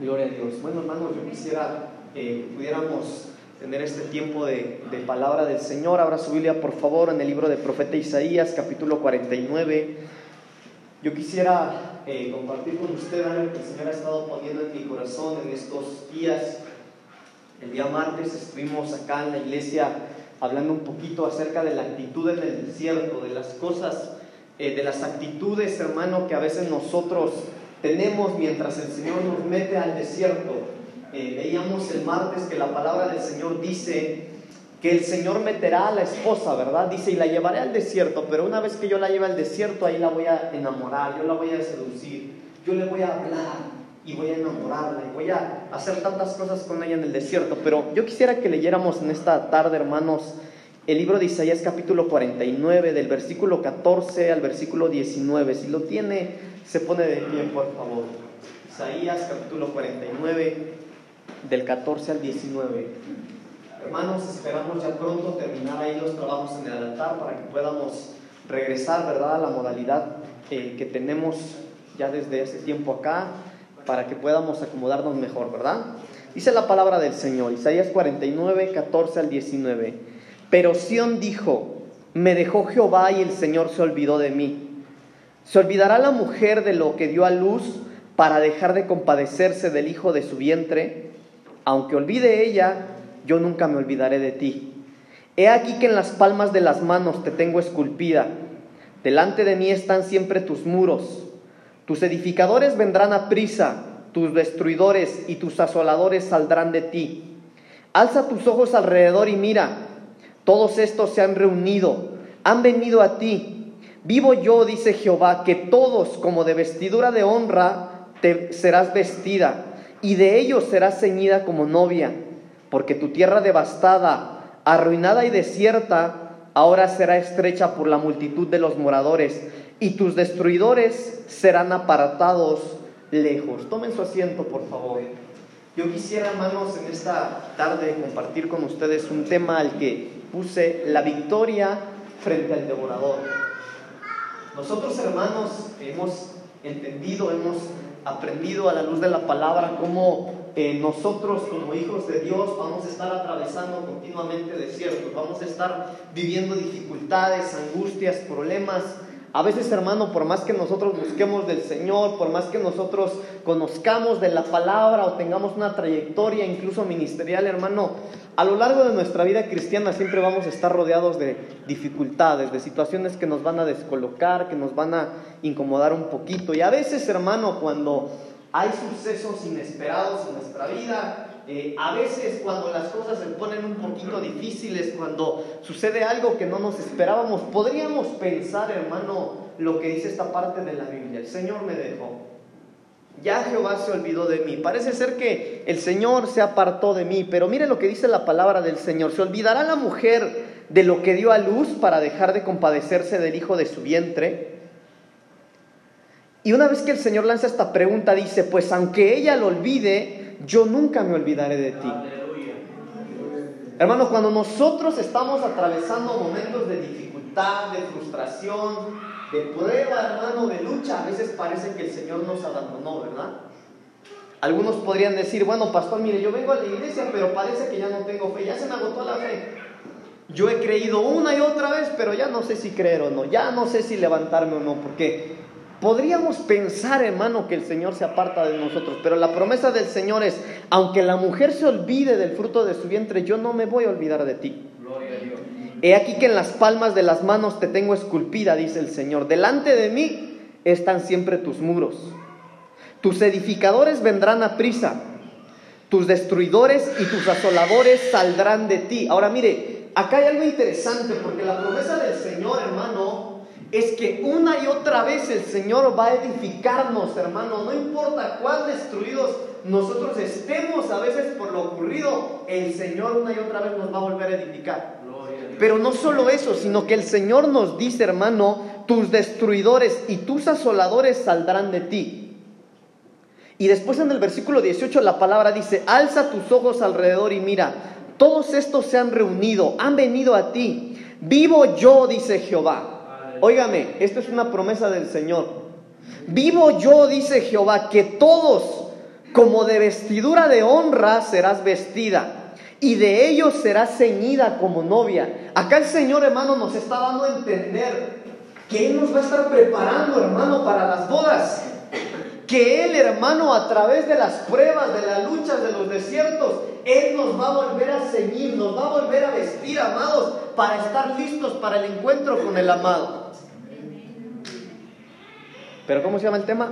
Gloria a Dios. Bueno, hermanos, yo quisiera que pudiéramos tener este tiempo de, palabra del Señor. Abra su Biblia, por favor, en el libro de profeta Isaías, capítulo 49. Yo quisiera eh, compartir con usted algo que el Señor ha estado poniendo en mi corazón en estos días. El día martes estuvimos acá en la iglesia hablando un poquito acerca de la actitud en el desierto, de las cosas, eh, de las actitudes, hermano, que a veces nosotros tenemos mientras el Señor nos mete al desierto. Eh, veíamos el martes que la palabra del Señor dice que el Señor meterá a la esposa, ¿verdad? Dice, y la llevaré al desierto, pero una vez que yo la lleve al desierto, ahí la voy a enamorar, yo la voy a seducir, yo le voy a hablar y voy a enamorarla y voy a hacer tantas cosas con ella en el desierto. Pero yo quisiera que leyéramos en esta tarde, hermanos, el libro de Isaías capítulo 49, del versículo 14 al versículo 19. Si lo tiene, se pone de pie, por favor. Isaías capítulo 49, del 14 al 19. Hermanos, esperamos ya pronto terminar ahí los trabajos en el altar para que podamos regresar, ¿verdad?, a la modalidad eh, que tenemos ya desde ese tiempo acá, para que podamos acomodarnos mejor, ¿verdad? Dice la palabra del Señor, Isaías 49, 14 al 19. Pero Sión dijo, me dejó Jehová y el Señor se olvidó de mí. ¿Se olvidará la mujer de lo que dio a luz para dejar de compadecerse del hijo de su vientre? Aunque olvide ella, yo nunca me olvidaré de ti. He aquí que en las palmas de las manos te tengo esculpida. Delante de mí están siempre tus muros. Tus edificadores vendrán a prisa, tus destruidores y tus asoladores saldrán de ti. Alza tus ojos alrededor y mira, todos estos se han reunido, han venido a ti. Vivo yo, dice Jehová, que todos como de vestidura de honra te serás vestida, y de ellos serás ceñida como novia, porque tu tierra devastada, arruinada y desierta, ahora será estrecha por la multitud de los moradores, y tus destruidores serán apartados lejos. Tomen su asiento, por favor. Yo quisiera, hermanos, en esta tarde compartir con ustedes un tema al que puse la victoria frente al devorador. Nosotros, hermanos, hemos entendido, hemos aprendido a la luz de la palabra cómo eh, nosotros como hijos de Dios vamos a estar atravesando continuamente desiertos, vamos a estar viviendo dificultades, angustias, problemas, a veces, hermano, por más que nosotros busquemos del Señor, por más que nosotros conozcamos de la palabra o tengamos una trayectoria incluso ministerial, hermano, a lo largo de nuestra vida cristiana siempre vamos a estar rodeados de dificultades, de situaciones que nos van a descolocar, que nos van a incomodar un poquito. Y a veces, hermano, cuando hay sucesos inesperados en nuestra vida, eh, a veces cuando las cosas se ponen un poquito difíciles, cuando sucede algo que no nos esperábamos, podríamos pensar, hermano, lo que dice esta parte de la Biblia. El Señor me dejó. Ya Jehová se olvidó de mí. Parece ser que el Señor se apartó de mí, pero mire lo que dice la palabra del Señor. ¿Se olvidará la mujer de lo que dio a luz para dejar de compadecerse del hijo de su vientre? Y una vez que el Señor lanza esta pregunta, dice, pues aunque ella lo olvide, yo nunca me olvidaré de ti. Hermano, cuando nosotros estamos atravesando momentos de dificultad, de frustración, de prueba, hermano, de lucha, a veces parece que el Señor nos abandonó, ¿verdad? Algunos podrían decir, bueno, pastor, mire, yo vengo a la iglesia, pero parece que ya no tengo fe, ya se me agotó la fe. Yo he creído una y otra vez, pero ya no sé si creer o no, ya no sé si levantarme o no, porque Podríamos pensar, hermano, que el Señor se aparta de nosotros, pero la promesa del Señor es, aunque la mujer se olvide del fruto de su vientre, yo no me voy a olvidar de ti. He aquí que en las palmas de las manos te tengo esculpida, dice el Señor. Delante de mí están siempre tus muros. Tus edificadores vendrán a prisa, tus destruidores y tus asoladores saldrán de ti. Ahora mire, acá hay algo interesante, porque la promesa del Señor, hermano, es que una y otra vez el Señor va a edificarnos, hermano. No importa cuán destruidos nosotros estemos a veces por lo ocurrido, el Señor una y otra vez nos va a volver a edificar. Pero no solo eso, sino que el Señor nos dice, hermano, tus destruidores y tus asoladores saldrán de ti. Y después en el versículo 18 la palabra dice, alza tus ojos alrededor y mira, todos estos se han reunido, han venido a ti. Vivo yo, dice Jehová Óigame, esto es una promesa del Señor. Vivo yo, dice Jehová, que todos Como de vestidura de honra serás vestida, y de ellos serás ceñida como novia. Acá el Señor, hermano, nos está dando a entender que Él nos va a estar preparando, hermano, para las bodas. Que Él, hermano, a través de las pruebas, de las luchas, de los desiertos, Él nos va a volver a ceñir, nos va a volver a vestir, amados, para estar listos para el encuentro con el amado. ¿Pero cómo se llama el tema?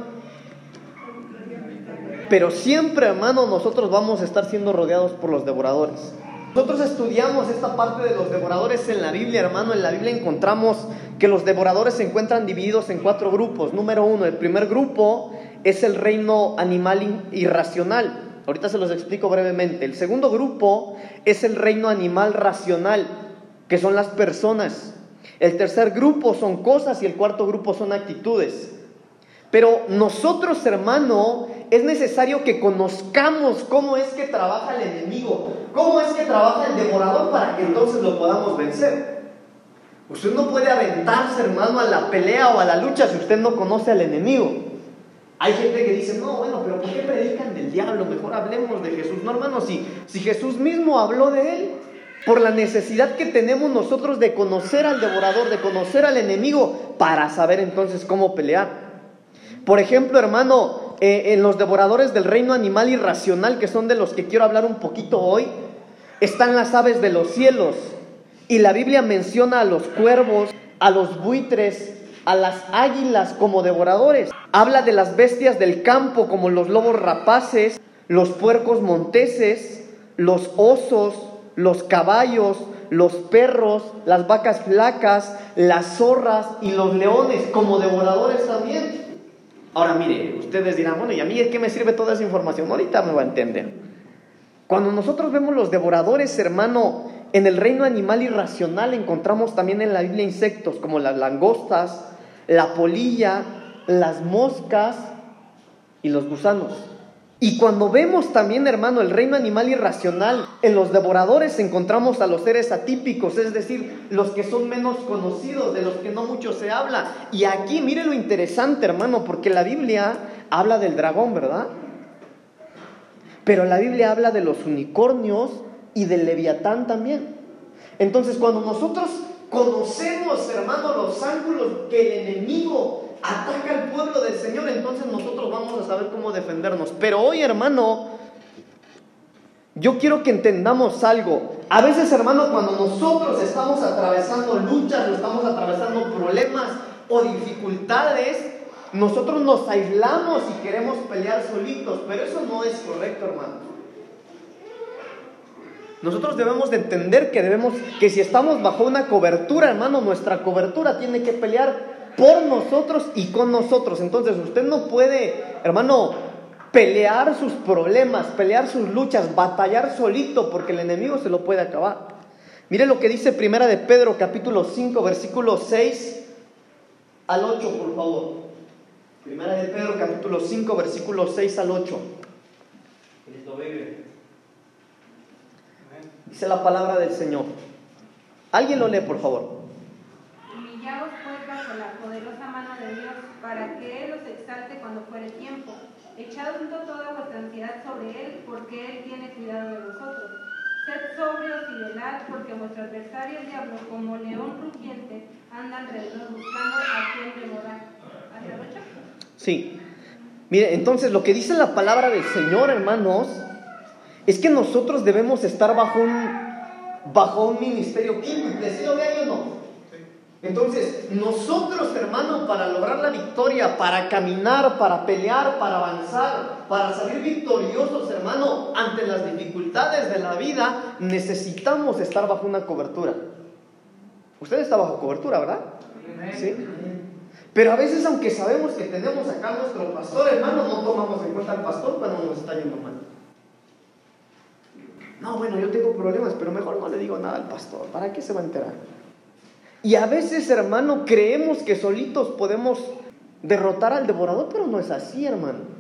Pero siempre, hermano, nosotros vamos a estar siendo rodeados por los devoradores. Nosotros estudiamos esta parte de los devoradores en la Biblia, hermano. En la Biblia encontramos que los devoradores se encuentran divididos en cuatro grupos. Número uno, el primer grupo es el reino animal irracional. Ahorita se los explico brevemente. El segundo grupo es el reino animal racional, que son las personas. El tercer grupo son cosas y el cuarto grupo son actitudes. Pero nosotros, hermano, es necesario que conozcamos cómo es que trabaja el enemigo, cómo es que trabaja el devorador para que entonces lo podamos vencer. Usted no puede aventarse, hermano, a la pelea o a la lucha si usted no conoce al enemigo. Hay gente que dice, no, bueno, pero ¿por qué predican del diablo? Mejor hablemos de Jesús. No, hermano, si, si Jesús mismo habló de él, por la necesidad que tenemos nosotros de conocer al devorador, de conocer al enemigo, para saber entonces cómo pelear. Por ejemplo, hermano, eh, en los devoradores del reino animal irracional, que son de los que quiero hablar un poquito hoy, están las aves de los cielos. Y la Biblia menciona a los cuervos, a los buitres, a las águilas como devoradores. Habla de las bestias del campo como los lobos rapaces, los puercos monteses, los osos, los caballos, los perros, las vacas flacas, las zorras y los leones como devoradores también. Ahora mire, ustedes dirán, bueno, ¿y a mí qué me sirve toda esa información? Ahorita me va a entender. Cuando nosotros vemos los devoradores, hermano, en el reino animal irracional encontramos también en la Biblia insectos como las langostas, la polilla, las moscas y los gusanos. Y cuando vemos también, hermano, el reino animal irracional, en los devoradores encontramos a los seres atípicos, es decir, los que son menos conocidos, de los que no mucho se habla. Y aquí, mire lo interesante, hermano, porque la Biblia habla del dragón, ¿verdad? Pero la Biblia habla de los unicornios y del leviatán también. Entonces, cuando nosotros conocemos, hermano, los ángulos que el enemigo ataca al pueblo del Señor, entonces nosotros vamos a saber cómo defendernos. Pero hoy, hermano, yo quiero que entendamos algo. A veces, hermano, cuando nosotros estamos atravesando luchas estamos atravesando problemas o dificultades, nosotros nos aislamos y queremos pelear solitos, pero eso no es correcto, hermano. Nosotros debemos de entender que debemos que si estamos bajo una cobertura, hermano, nuestra cobertura tiene que pelear por nosotros y con nosotros. Entonces usted no puede, hermano, pelear sus problemas, pelear sus luchas, batallar solito porque el enemigo se lo puede acabar. Mire lo que dice Primera de Pedro capítulo 5 versículo 6 al 8, por favor. Primera de Pedro capítulo 5 versículo 6 al 8. Dice la palabra del Señor. Alguien lo lee, por favor la poderosa mano de Dios, para que Él los exalte cuando fuere tiempo. Echad junto toda vuestra ansiedad sobre Él, porque Él tiene cuidado de vosotros. Sed sobrios y velad, porque vuestro adversario el diablo, como león rugiente, anda alrededor buscando a quien devorar. ¿Hasta el Sí. Mire, entonces lo que dice la palabra del Señor, hermanos, es que nosotros debemos estar bajo un, bajo un ministerio quíntuple. ¿Sí lo ve o no? Entonces, nosotros, hermanos, para lograr la victoria, para caminar, para pelear, para avanzar, para salir victoriosos, hermano, ante las dificultades de la vida, necesitamos estar bajo una cobertura. Usted está bajo cobertura, ¿verdad? Sí. Pero a veces, aunque sabemos que tenemos acá nuestro pastor, hermano, no tomamos en cuenta al pastor cuando nos está yendo mal. No, bueno, yo tengo problemas, pero mejor no le digo nada al pastor. ¿Para qué se va a enterar? Y a veces, hermano, creemos que solitos podemos derrotar al devorador, pero no es así, hermano.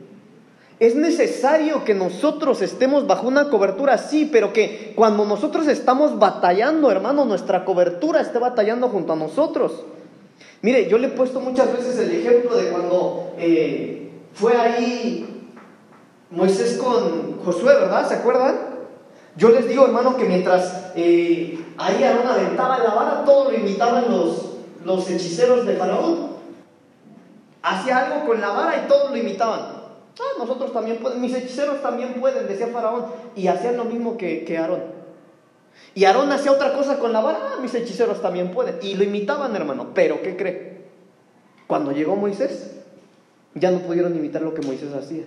Es necesario que nosotros estemos bajo una cobertura, sí, pero que cuando nosotros estamos batallando, hermano, nuestra cobertura esté batallando junto a nosotros. Mire, yo le he puesto muchas veces el ejemplo de cuando eh, fue ahí Moisés con Josué, ¿verdad? ¿Se acuerdan? Yo les digo, hermano, que mientras eh, ahí Aarón aventaba la vara, todo lo imitaban los, los hechiceros de Faraón. Hacía algo con la vara y todos lo imitaban. Ah, nosotros también podemos, mis hechiceros también pueden, decía Faraón. Y hacían lo mismo que, que Aarón. Y Aarón hacía otra cosa con la vara, ah, mis hechiceros también pueden. Y lo imitaban, hermano. Pero, ¿qué cree? Cuando llegó Moisés, ya no pudieron imitar lo que Moisés hacía.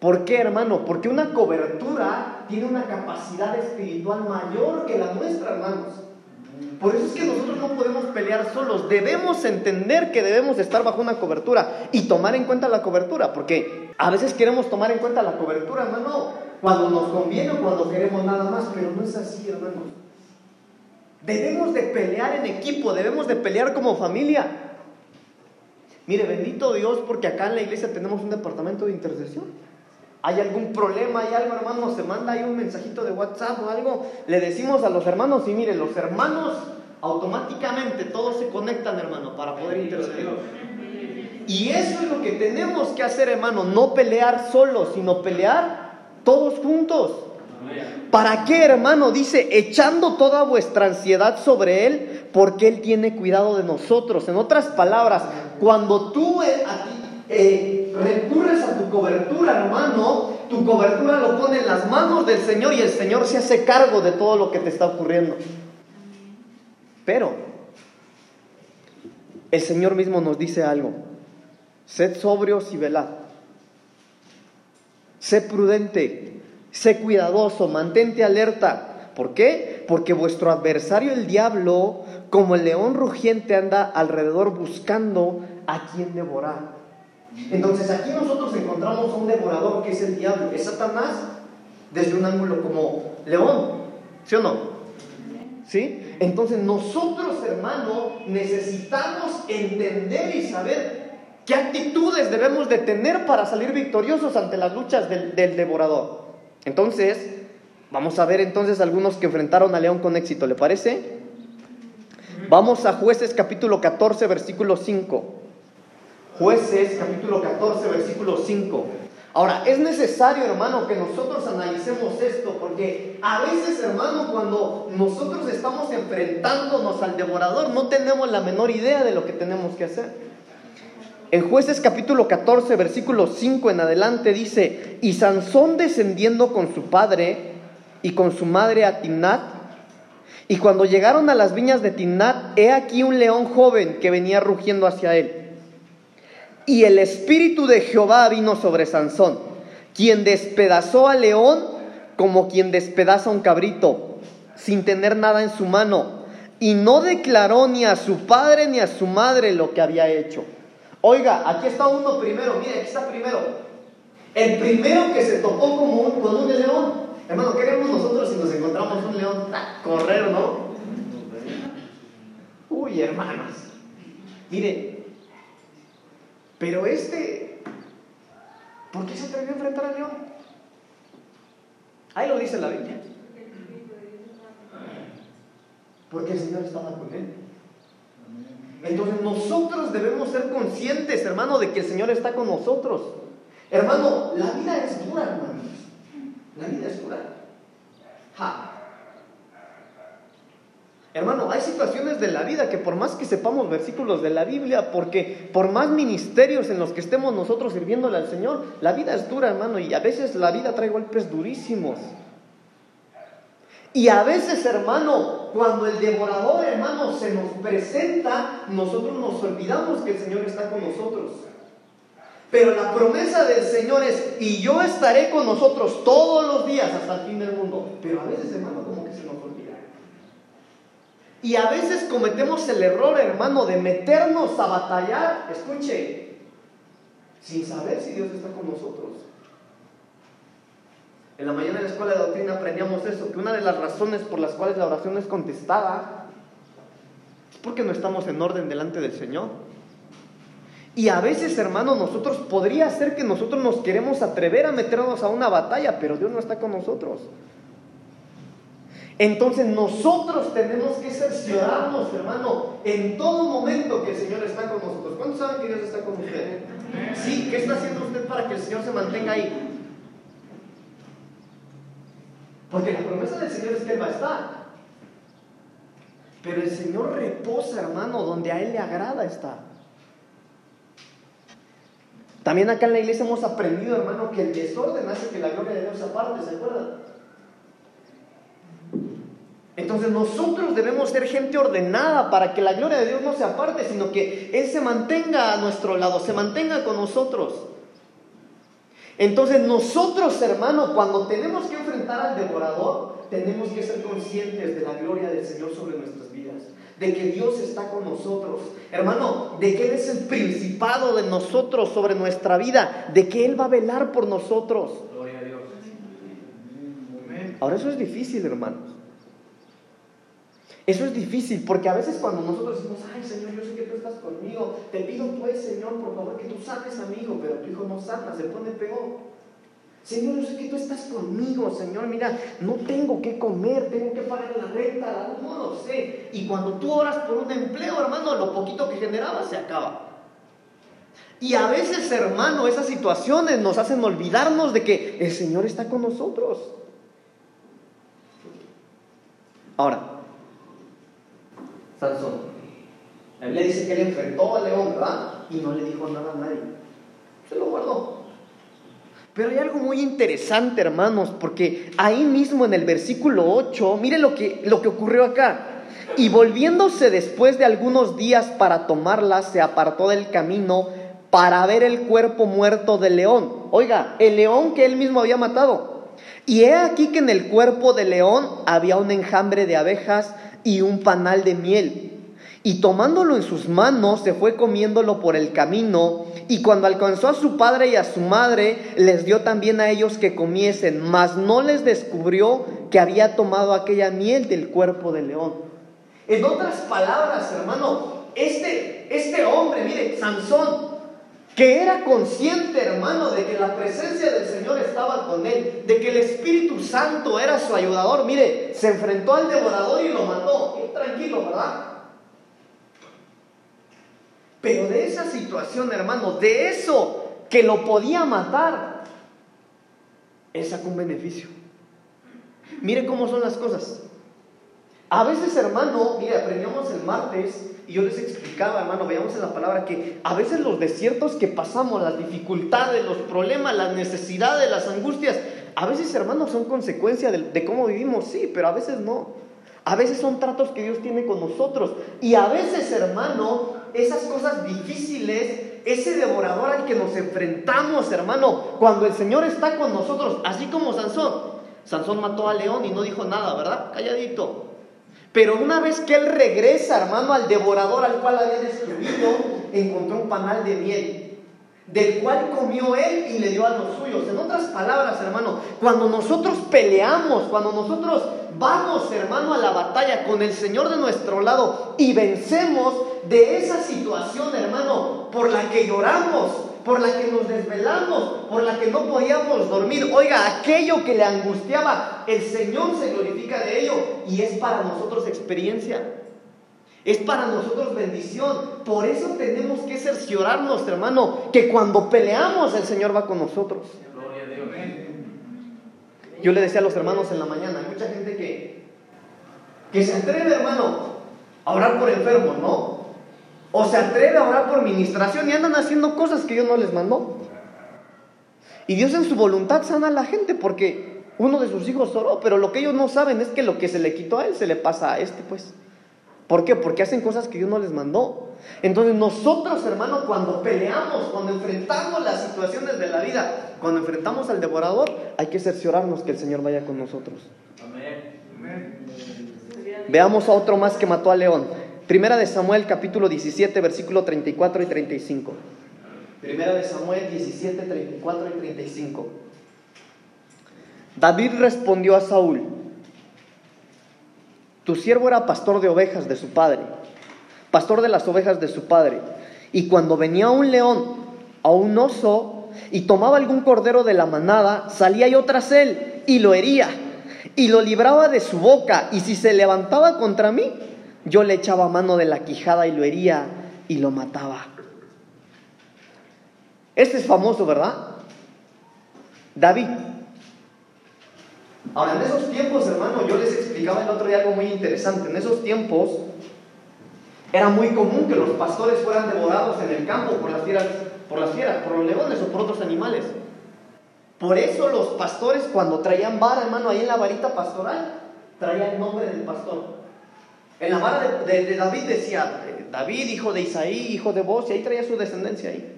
¿Por qué, hermano? Porque una cobertura tiene una capacidad espiritual mayor que la nuestra, hermanos. Por eso es que nosotros no podemos pelear solos. Debemos entender que debemos estar bajo una cobertura y tomar en cuenta la cobertura, porque a veces queremos tomar en cuenta la cobertura, hermano, cuando nos conviene o cuando queremos nada más, pero no es así, hermano. Debemos de pelear en equipo, debemos de pelear como familia. Mire, bendito Dios, porque acá en la iglesia tenemos un departamento de intercesión hay algún problema, hay algo, hermano, se manda ahí un mensajito de WhatsApp o algo, le decimos a los hermanos y miren, los hermanos automáticamente todos se conectan, hermano, para poder interceder. Y eso es lo que tenemos que hacer, hermano, no pelear solos, sino pelear todos juntos. ¿Para qué, hermano? Dice, echando toda vuestra ansiedad sobre Él, porque Él tiene cuidado de nosotros. En otras palabras, cuando tú eh, eh, recurres a tu cobertura, hermano, tu cobertura lo pone en las manos del Señor y el Señor se hace cargo de todo lo que te está ocurriendo. Pero el Señor mismo nos dice algo. Sed sobrios y velad. Sé prudente, sé cuidadoso, mantente alerta. ¿Por qué? Porque vuestro adversario el diablo, como el león rugiente, anda alrededor buscando a quien devorar. Entonces aquí nosotros encontramos a un devorador que es el diablo, es Satanás desde un ángulo como león, ¿sí o no? ¿Sí? Entonces nosotros, hermano, necesitamos entender y saber qué actitudes debemos de tener para salir victoriosos ante las luchas del, del devorador. Entonces, vamos a ver entonces algunos que enfrentaron a león con éxito, ¿le parece? Vamos a jueces capítulo 14, versículo 5. Jueces capítulo 14, versículo 5. Ahora, es necesario, hermano, que nosotros analicemos esto, porque a veces, hermano, cuando nosotros estamos enfrentándonos al devorador, no tenemos la menor idea de lo que tenemos que hacer. En jueces capítulo 14, versículo 5 en adelante dice, y Sansón descendiendo con su padre y con su madre a Timnat, y cuando llegaron a las viñas de Timnat, he aquí un león joven que venía rugiendo hacia él. Y el espíritu de Jehová vino sobre Sansón, quien despedazó al león como quien despedaza un cabrito, sin tener nada en su mano, y no declaró ni a su padre ni a su madre lo que había hecho. Oiga, aquí está uno primero, mire, aquí está primero. El primero que se topó como con un león. Hermano, queremos nosotros si nos encontramos un león? Correr, ¿no? Uy, hermanos. Mire, pero este, ¿por qué se atrevió a enfrentar al león? Ahí lo dice la Biblia. Porque el Señor estaba con él. Entonces nosotros debemos ser conscientes, hermano, de que el Señor está con nosotros. Hermano, la vida es dura, hermanos. La vida es dura. Ja. Hermano, hay situaciones de la vida que por más que sepamos versículos de la Biblia, porque por más ministerios en los que estemos nosotros sirviéndole al Señor, la vida es dura, hermano, y a veces la vida trae golpes durísimos. Y a veces, hermano, cuando el devorador, hermano, se nos presenta, nosotros nos olvidamos que el Señor está con nosotros. Pero la promesa del Señor es, y yo estaré con nosotros todos los días hasta el fin del mundo. Pero a veces, hermano, como que se nos olvida. Y a veces cometemos el error, hermano, de meternos a batallar, escuche, sin saber si Dios está con nosotros. En la mañana en la escuela de doctrina aprendíamos eso, que una de las razones por las cuales la oración es contestada es porque no estamos en orden delante del Señor. Y a veces, hermano, nosotros podría ser que nosotros nos queremos atrever a meternos a una batalla, pero Dios no está con nosotros. Entonces nosotros tenemos que cerciorarnos, hermano, en todo momento que el Señor está con nosotros. ¿Cuántos saben que Dios está con usted? Sí, ¿qué está haciendo usted para que el Señor se mantenga ahí? Porque la promesa del Señor es que Él va a estar. Pero el Señor reposa, hermano, donde a Él le agrada estar. También acá en la iglesia hemos aprendido, hermano, que el desorden hace que la gloria de Dios se aparte, ¿se acuerdan? Entonces nosotros debemos ser gente ordenada para que la gloria de Dios no se aparte, sino que Él se mantenga a nuestro lado, se mantenga con nosotros. Entonces nosotros, hermano, cuando tenemos que enfrentar al devorador, tenemos que ser conscientes de la gloria del Señor sobre nuestras vidas, de que Dios está con nosotros, hermano, de que Él es el principado de nosotros sobre nuestra vida, de que Él va a velar por nosotros. Gloria a Dios. Ahora eso es difícil, hermanos. Eso es difícil porque a veces cuando nosotros decimos, ay Señor, yo sé que tú estás conmigo, te pido pues Señor, por favor, que tú sanes a mi hijo, pero tu hijo no sana, se pone peor. Señor, yo sé que tú estás conmigo, Señor, mira, no tengo que comer, tengo que pagar la renta, luz, no lo sé. Y cuando tú oras por un empleo, hermano, lo poquito que generaba se acaba. Y a veces, hermano, esas situaciones nos hacen olvidarnos de que el Señor está con nosotros. Ahora, La Biblia dice que él enfrentó al león, ¿verdad? Y no le dijo nada a nadie. Se lo guardó. Pero hay algo muy interesante, hermanos, porque ahí mismo en el versículo 8, mire lo que, lo que ocurrió acá. Y volviéndose después de algunos días para tomarla, se apartó del camino para ver el cuerpo muerto del león. Oiga, el león que él mismo había matado. Y he aquí que en el cuerpo del león había un enjambre de abejas y un panal de miel. Y tomándolo en sus manos, se fue comiéndolo por el camino, y cuando alcanzó a su padre y a su madre, les dio también a ellos que comiesen, mas no les descubrió que había tomado aquella miel del cuerpo del león. En otras palabras, hermano, este, este hombre, mire, Sansón, que era consciente, hermano, de que la presencia del Señor estaba con él, de que el Espíritu Santo era su ayudador. Mire, se enfrentó al devorador y lo mató. tranquilo, ¿verdad? Pero de esa situación, hermano, de eso que lo podía matar, él sacó un beneficio. Mire cómo son las cosas. A veces, hermano, mire, aprendíamos el martes y yo les explicaba, hermano, veamos en la palabra que a veces los desiertos que pasamos, las dificultades, los problemas, las necesidades, las angustias, a veces, hermano, son consecuencia de, cómo vivimos, sí, pero a veces no. A veces son tratos que Dios tiene con nosotros. Y a veces, hermano, esas cosas difíciles, ese devorador al que nos enfrentamos, hermano, cuando el Señor está con nosotros, así como Sansón. Sansón mató al león y no dijo nada, ¿verdad? Calladito. Pero una vez que él regresa, hermano, al devorador al cual había destruido, encontró un panal de miel, del cual comió él y le dio a los suyos. En otras palabras, hermano, cuando nosotros peleamos, cuando nosotros vamos, hermano, a la batalla con el Señor de nuestro lado y vencemos de esa situación, hermano, por la que lloramos, por la que nos desvelamos, por la que no podíamos dormir. Oiga, aquello que le angustiaba, el Señor se glorifica de ello y es para nosotros experiencia. Es para nosotros bendición. Por eso tenemos que cerciorarnos, hermano, que cuando peleamos el Señor va con nosotros. Yo le decía a los hermanos en la mañana, hay mucha gente que, que se atreve, hermano, a orar por enfermos, ¿no? O se atreve a orar por ministración y andan haciendo cosas que Dios no les mandó. Y Dios en su voluntad sana a la gente porque uno de sus hijos oró, pero lo que ellos no saben es que lo que se le quitó a él se le pasa a este, pues. ¿Por qué? Porque hacen cosas que Dios no les mandó. Entonces nosotros, hermanos, cuando peleamos, cuando enfrentamos las situaciones de la vida, cuando enfrentamos al devorador, hay que cerciorarnos que el Señor vaya con nosotros. Amén. Veamos a otro más que mató a león. Primera de Samuel capítulo 17, versículo 34 y 35. Primera de Samuel 17, 34 y 35. David respondió a Saúl, tu siervo era pastor de ovejas de su padre, pastor de las ovejas de su padre, y cuando venía un león, a un oso, y tomaba algún cordero de la manada, salía yo tras él y lo hería, y lo libraba de su boca, y si se levantaba contra mí, yo le echaba mano de la quijada y lo hería y lo mataba. Este es famoso, ¿verdad? David. Ahora, en esos tiempos, hermano, yo les explicaba el otro día algo muy interesante. En esos tiempos era muy común que los pastores fueran devorados en el campo por las fieras, por las fieras, por los leones o por otros animales. Por eso los pastores cuando traían vara, hermano, ahí en la varita pastoral, traía el nombre del pastor. En la vara de, David decía, David, hijo de Isaí, hijo de Boz, y ahí traía su descendencia ahí.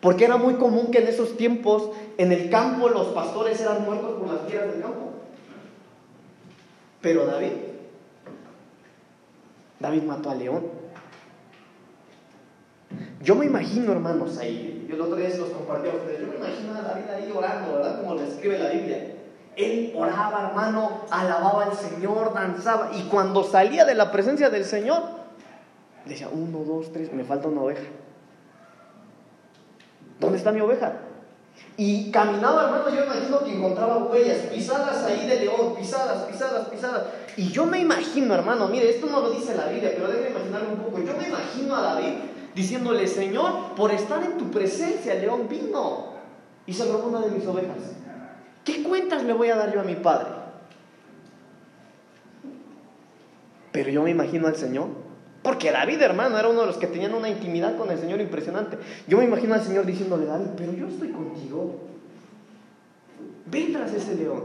Porque era muy común que en esos tiempos, en el campo, los pastores eran muertos por las fieras del campo. Pero David, David mató a león. Yo me imagino, hermanos, ahí, yo el otro día se los compartí a ustedes, yo me imagino a David ahí orando, ¿verdad? Como le escribe la Biblia. Él oraba, hermano, alababa al Señor, danzaba, y cuando salía de la presencia del Señor, decía, uno, dos, tres, me falta una oveja. ¿Dónde está mi oveja? Y caminaba, hermano, yo imagino que encontraba huellas, pisadas ahí de león, pisadas, pisadas, pisadas. Y yo me imagino, hermano, mire, esto no lo dice la Biblia, pero déjeme imaginarme un poco. Yo me imagino a David diciéndole, Señor, por estar en tu presencia, el león vino y se robó una de mis ovejas. ¿Qué cuentas le voy a dar yo a mi padre? Pero yo me imagino al Señor porque David, hermano, era uno de los que tenían una intimidad con el Señor impresionante. Yo me imagino al Señor diciéndole, David, pero yo estoy contigo. Ven tras ese león.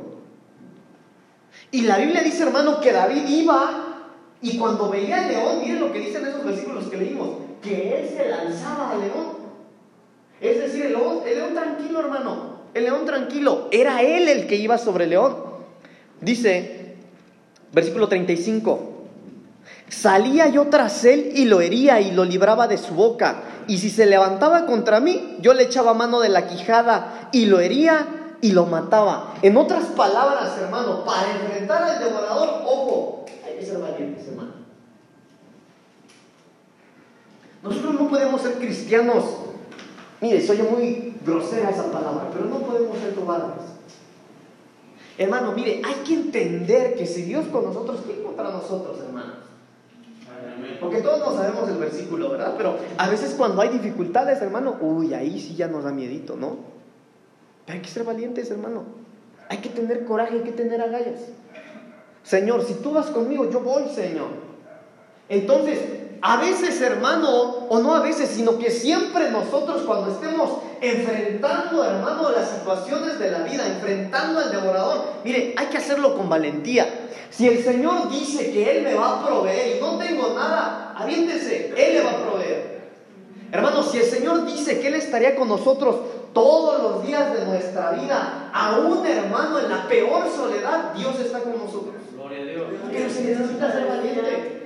Y la Biblia dice, hermano, que David iba y cuando veía al león, miren lo que dicen esos versículos que leímos, que él se lanzaba al león. Es decir, el león, el león tranquilo, hermano, el león tranquilo, era él el que iba sobre el león. Dice, versículo 35, Salía yo tras él y lo hería y lo libraba de su boca. Y si se levantaba contra mí, yo le echaba mano de la quijada y lo hería y lo mataba. En otras palabras, hermano, para enfrentar al devorador, ojo, hay que ser valientes, hermano. Nosotros no podemos ser cristianos. Mire, soy muy grosera esa palabra, pero no podemos ser cobardes. Hermano, mire, hay que entender que si Dios con nosotros, ¿quién contra nosotros, hermano? Porque todos no sabemos el versículo, ¿verdad? Pero a veces cuando hay dificultades, hermano, uy, ahí sí ya nos da miedito, ¿no? Pero hay que ser valientes, hermano. Hay que tener coraje, hay que tener agallas. Señor, si tú vas conmigo, yo voy, Señor. Entonces, a veces, hermano, o no a veces, sino que siempre nosotros cuando estemos enfrentando, hermano, las situaciones de la vida, enfrentando al devorador, mire, hay que hacerlo con valentía. Si el Señor dice que Él me va a proveer y no tengo nada, aviéntese, Él le va a proveer. Hermano, si el Señor dice que Él estaría con nosotros todos los días de nuestra vida, aún hermano, en la peor soledad, Dios está con nosotros. Gloria a Dios. Pero se necesita ser valiente.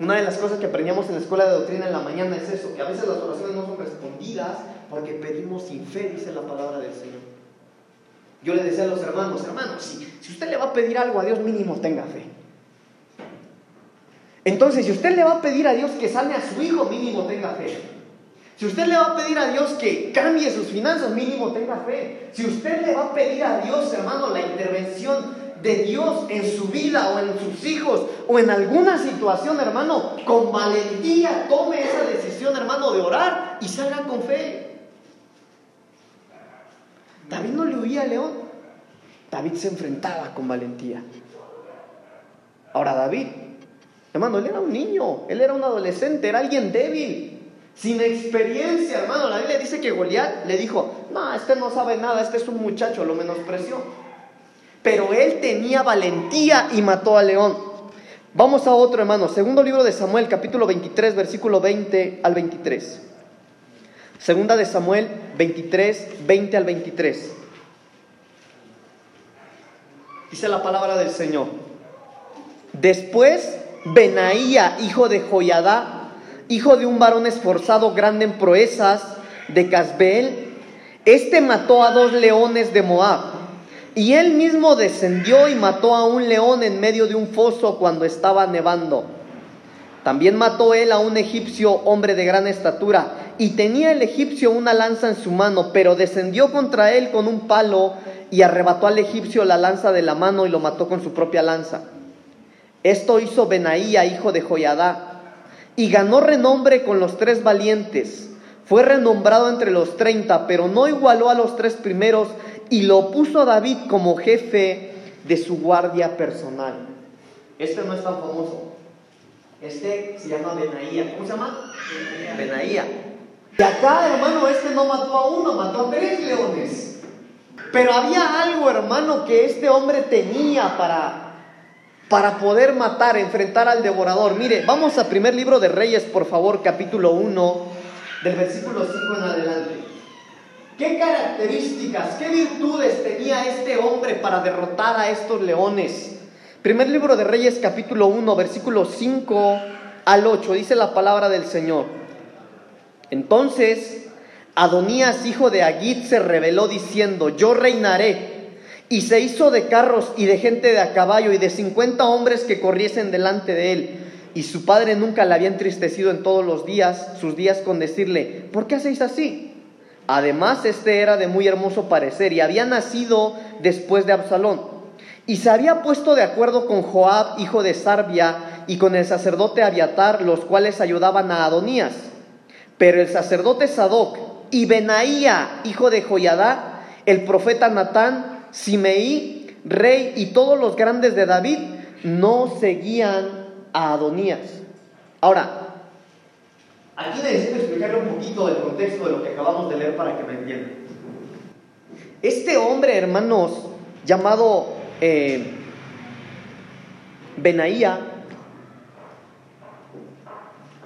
Una de las cosas que aprendíamos en la escuela de doctrina en la mañana es eso, que a veces las oraciones no son respondidas porque pedimos sin fe, dice la palabra del Señor. Yo le decía a los hermanos, hermanos, si, usted le va a pedir algo a Dios, mínimo tenga fe. Entonces, si usted le va a pedir a Dios que sane a su hijo, mínimo tenga fe. Si usted le va a pedir a Dios que cambie sus finanzas, mínimo tenga fe. Si usted le va a pedir a Dios, hermano, la intervención de Dios en su vida o en sus hijos o en alguna situación, hermano, con valentía tome esa decisión, hermano, de orar y salga con fe. David no le huía al león. David se enfrentaba con valentía. Ahora David, hermano, él era un niño, él era un adolescente, era alguien débil, sin experiencia, hermano. La Biblia dice que Goliat le dijo, no, este no sabe nada, este es un muchacho, lo menospreció. Pero él tenía valentía y mató al león. Vamos a otro, hermano. Segundo libro de Samuel, capítulo 23, versículo 20 al 23. Segunda de Samuel 23, 20 al 23. Dice la palabra del Señor. Después Benaía, hijo de Joyadá, hijo de un varón esforzado, grande en proezas, de Casbel, este mató a dos leones de Moab. Y él mismo descendió y mató a un león en medio de un foso cuando estaba nevando. También mató él a un egipcio, hombre de gran estatura, y tenía el egipcio una lanza en su mano, pero descendió contra él con un palo y arrebató al egipcio la lanza de la mano y lo mató con su propia lanza. Esto hizo Benaía, hijo de Joyadá, y ganó renombre con los tres valientes. Fue renombrado entre los treinta, pero no igualó a los tres primeros, y lo puso a David como jefe de su guardia personal. Este no es tan famoso. Este se llama Benaía. ¿Cómo se llama? Benaía. Y acá, hermano, este no mató a uno, mató a tres leones. Pero había algo, hermano, que este hombre tenía para, para poder matar, enfrentar al devorador. Mire, vamos a primer libro de Reyes, por favor, capítulo 1, del versículo 5 en adelante. ¿Qué características, qué virtudes tenía este hombre para derrotar a estos leones? Primer libro de Reyes capítulo 1, versículo 5 al 8, dice la palabra del Señor. Entonces Adonías, hijo de Agit, se rebeló diciendo, yo reinaré. Y se hizo de carros y de gente de a caballo y de cincuenta hombres que corriesen delante de él. Y su padre nunca le había entristecido en todos los días, sus días con decirle, ¿por qué hacéis así? Además, este era de muy hermoso parecer y había nacido después de Absalón. Y se había puesto de acuerdo con Joab, hijo de Sarbia, y con el sacerdote Abiatar, los cuales ayudaban a Adonías. Pero el sacerdote Sadoc y Benaía, hijo de Joyadá, el profeta Natán, Simeí, rey y todos los grandes de David, no seguían a Adonías. Ahora, Aquí necesito explicarle un poquito del contexto de lo que acabamos de leer para que me entiendan. Este hombre, hermanos, llamado eh, Benaía,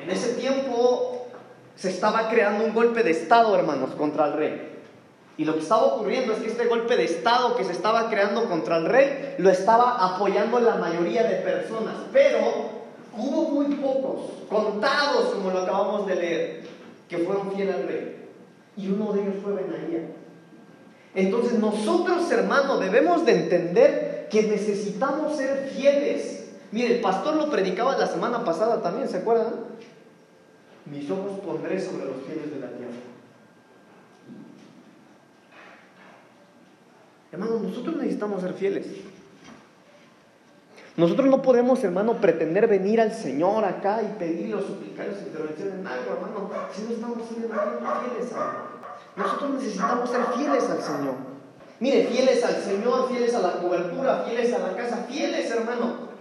en ese tiempo se estaba creando un golpe de Estado, hermanos, contra el rey. Y lo que estaba ocurriendo es que este golpe de Estado que se estaba creando contra el rey lo estaba apoyando la mayoría de personas. Pero Hubo muy pocos, contados como lo acabamos de leer, que fueron fieles al rey. Y uno de ellos fue Benaía. Entonces nosotros, hermanos, debemos de entender que necesitamos ser fieles. Mire, el pastor lo predicaba la semana pasada también, ¿se acuerdan? Mis ojos pondré sobre los fieles de la tierra. Hermanos, nosotros necesitamos ser fieles. Nosotros no podemos, hermano, pretender venir al Señor acá y pedirle o suplicarle su intervención en algo, hermano, si no estamos siendo fieles a Nosotros necesitamos ser fieles al Señor. Mire, fieles al Señor, fieles a la cobertura, fieles a la casa, fieles, hermano.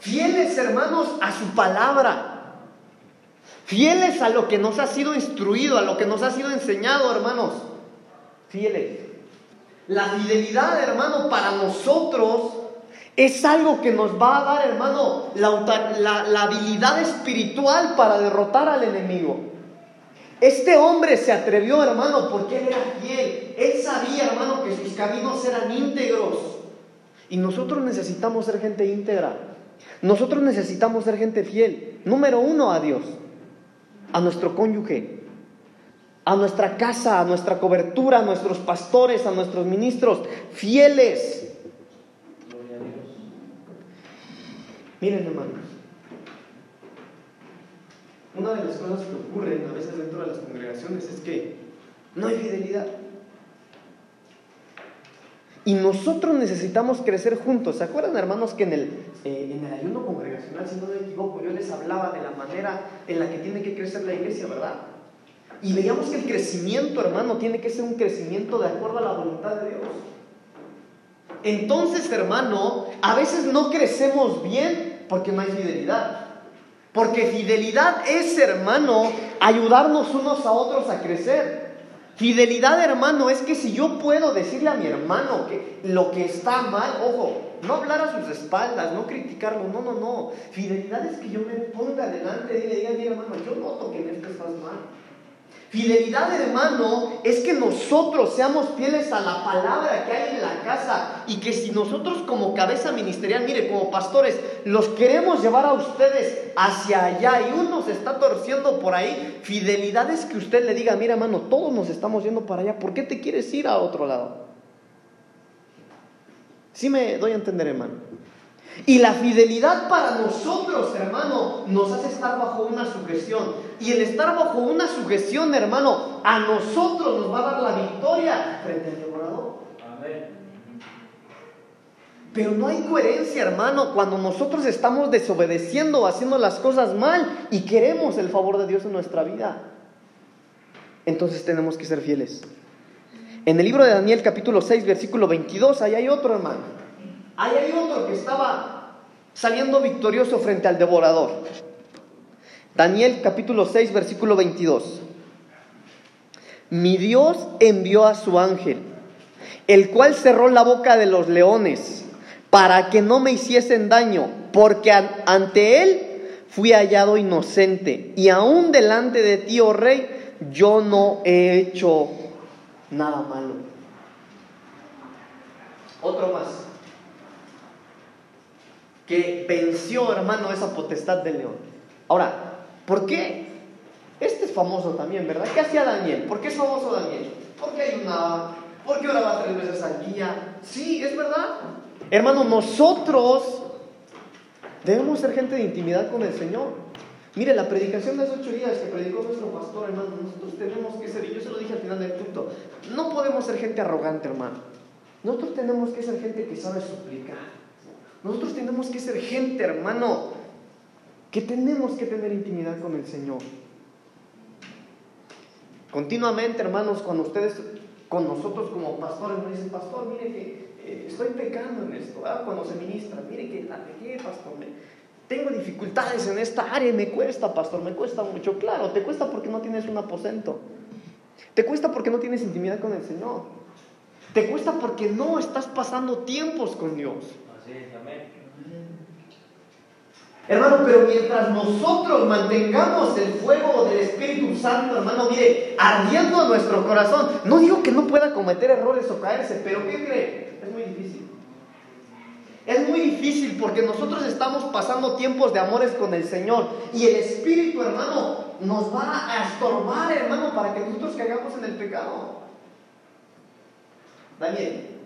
Fieles, hermanos, a su palabra. Fieles a lo que nos ha sido instruido, a lo que nos ha sido enseñado, hermanos. Fieles. La fidelidad, hermano, para nosotros es algo que nos va a dar, hermano, la, habilidad espiritual para derrotar al enemigo. Este hombre se atrevió, hermano, porque él era fiel. Él sabía, hermano, que sus caminos eran íntegros. Y nosotros necesitamos ser gente íntegra. Nosotros necesitamos ser gente fiel. Número uno, a Dios, a nuestro cónyuge, a nuestra casa, a nuestra cobertura, a nuestros pastores, a nuestros ministros, fieles. Miren, hermanos, una de las cosas que ocurren a veces dentro de las congregaciones es que no hay fidelidad. Y nosotros necesitamos crecer juntos. ¿Se acuerdan, hermanos, que en el, eh, en el ayuno congregacional, si no me equivoco, yo les hablaba de la manera en la que tiene que crecer la iglesia, ¿verdad? Y veíamos que el crecimiento, hermano, tiene que ser un crecimiento de acuerdo a la voluntad de Dios. Entonces, hermano, a veces no crecemos bien porque no hay fidelidad. Porque fidelidad es, hermano, ayudarnos unos a otros a crecer. Fidelidad, hermano, es que si yo puedo decirle a mi hermano que lo que está mal, ojo, no hablar a sus espaldas, no criticarlo, no, no, no. Fidelidad es que yo me ponga delante y le diga a mi hermano, yo noto que en esto estás mal. Fidelidad, hermano, es que nosotros seamos fieles a la palabra que hay en la casa y que si nosotros como cabeza ministerial, mire, como pastores, los queremos llevar a ustedes hacia allá y uno se está torciendo por ahí, fidelidad es que usted le diga, mira, hermano, todos nos estamos yendo para allá, ¿por qué te quieres ir a otro lado? Sí me doy a entender, hermano. Y la fidelidad para nosotros, hermano, nos hace estar bajo una sujeción. Y el estar bajo una sujeción, hermano, a nosotros nos va a dar la victoria frente al devorador. Pero no hay coherencia, hermano, cuando nosotros estamos desobedeciendo, haciendo las cosas mal y queremos el favor de Dios en nuestra vida. Entonces tenemos que ser fieles. En el libro de Daniel capítulo 6, versículo 22, ahí hay otro hermano. Ahí hay otro que estaba saliendo victorioso frente al devorador. Daniel capítulo 6, versículo 22. Mi Dios envió a su ángel, el cual cerró la boca de los leones para que no me hiciesen daño, porque ante él fui hallado inocente, y aún delante de ti, oh rey, yo no he hecho nada malo. Otro más, que venció, hermano, esa potestad del león. Ahora, ¿por qué? Este es famoso también, ¿verdad? ¿Qué hacía Daniel? ¿Por qué es famoso Daniel? Porque ayunaba, porque oraba tres veces al día. Sí, es verdad. Hermano, nosotros debemos ser gente de intimidad con el Señor. Mire, la predicación de las ocho días que predicó nuestro pastor, hermano, nosotros tenemos que ser, y yo se lo dije al final del culto, no podemos ser gente arrogante, hermano. Nosotros tenemos que ser gente que sabe suplicar. Nosotros tenemos que ser gente, hermano, que tenemos que tener intimidad con el Señor. Continuamente, hermanos, cuando ustedes, con nosotros como pastores, nos dicen, pastor, mire que eh, estoy pecando en esto, ah, cuando se ministra, mire que la pequé, pastor, tengo dificultades en esta área me cuesta, pastor, me cuesta mucho. Claro, te cuesta porque no tienes un aposento. Te cuesta porque no tienes intimidad con el Señor. Te cuesta porque no estás pasando tiempos con Dios. Así es. Hermano, pero mientras nosotros mantengamos el fuego del Espíritu Santo, hermano, mire, ardiendo nuestro corazón, no digo que no pueda cometer errores o caerse, pero ¿qué cree? Es muy difícil. Es muy difícil porque nosotros estamos pasando tiempos de amores con el Señor y el Espíritu, hermano, nos va a estorbar, hermano, para que nosotros caigamos en el pecado. Daniel.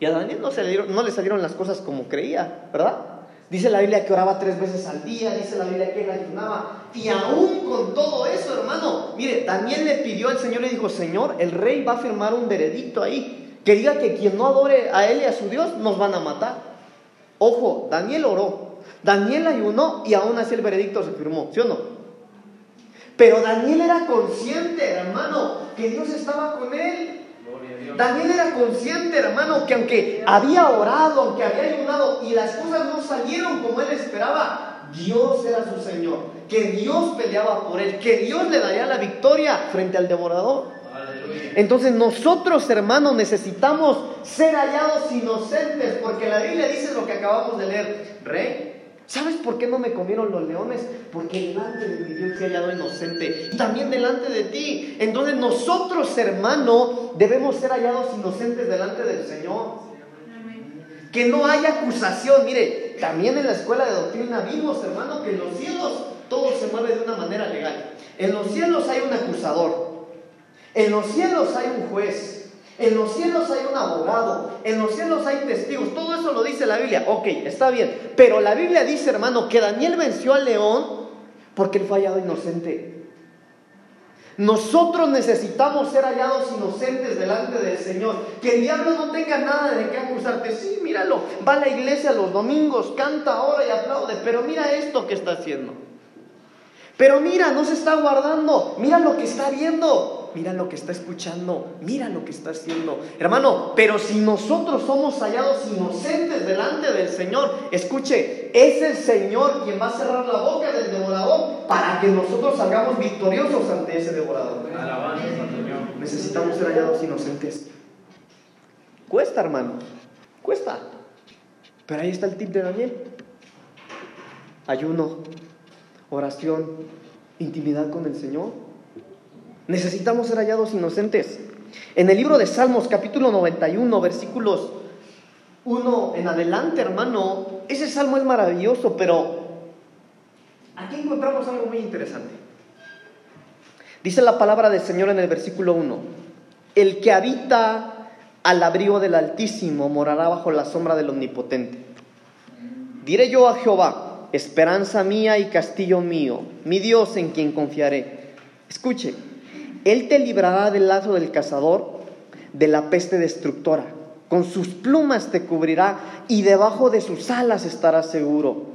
Y a Daniel no, le salieron las cosas como creía, ¿verdad? Dice la Biblia que oraba tres veces al día, dice la Biblia que él ayunaba. Y aún con todo eso, hermano, mire, Daniel le pidió al Señor y dijo, Señor, el rey va a firmar un veredicto ahí, que diga que quien no adore a él y a su Dios nos van a matar. Ojo, Daniel oró, Daniel ayunó y aún así el veredicto se firmó, ¿sí o no? Pero Daniel era consciente, hermano, que Dios estaba con él. Daniel era consciente, hermano, que aunque había orado, aunque había ayunado y las cosas no salieron como él esperaba, Dios era su Señor, que Dios peleaba por él, que Dios le daría la victoria frente al devorador. Entonces nosotros, hermanos, necesitamos ser hallados inocentes, porque la Biblia dice lo que acabamos de leer. Rey, ¿Sabes por qué no me comieron los leones? Porque delante de mi Dios he hallado inocente. Y también delante de ti. Entonces nosotros, hermano, debemos ser hallados inocentes delante del Señor. Que no haya acusación. Mire, también en la escuela de doctrina vimos, hermano, que en los cielos todo se mueve de una manera legal. En los cielos hay un acusador. En los cielos hay un juez. En los cielos hay un abogado, en los cielos hay testigos, todo eso lo dice la Biblia. Ok, está bien. Pero la Biblia dice, hermano, que Daniel venció al león porque él fue hallado inocente. Nosotros necesitamos ser hallados inocentes delante del Señor. Que el diablo no tenga nada de qué acusarte. Sí, míralo, va a la iglesia los domingos, canta ahora y aplaude, pero mira esto que está haciendo. Pero mira, no se está guardando, mira lo que está viendo mira lo que está escuchando, mira lo que está haciendo. Hermano, pero si nosotros somos hallados inocentes delante del Señor, escuche, es el Señor quien va a cerrar la boca del devorador para que nosotros salgamos victoriosos ante ese devorador. Necesitamos ser hallados inocentes. Cuesta, hermano, cuesta. Pero ahí está el tip de Daniel. Ayuno, oración, intimidad con el Señor Necesitamos ser hallados inocentes. En el libro de Salmos capítulo 91, versículos 1 en adelante, hermano, ese salmo es maravilloso, pero aquí encontramos algo muy interesante. Dice la palabra del Señor en el versículo 1, el que habita al abrigo del Altísimo morará bajo la sombra del Omnipotente. Diré yo a Jehová, esperanza mía y castillo mío, mi Dios en quien confiaré. Escuche, él te librará del lazo del cazador, de la peste destructora. Con sus plumas te cubrirá y debajo de sus alas estarás seguro.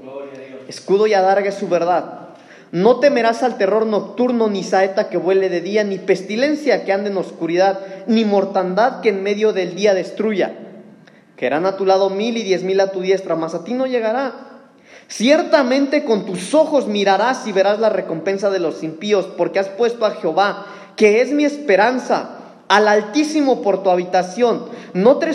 Escudo y adarga es su verdad. No temerás al terror nocturno, ni saeta que vuele de día, ni pestilencia que ande en oscuridad, ni mortandad que en medio del día destruya. Que eran a tu lado mil y diez mil a tu diestra, mas a ti no llegará. Ciertamente con tus ojos mirarás y verás la recompensa de los impíos, porque has puesto a Jehová, que es mi esperanza, al Altísimo por tu habitación. No te,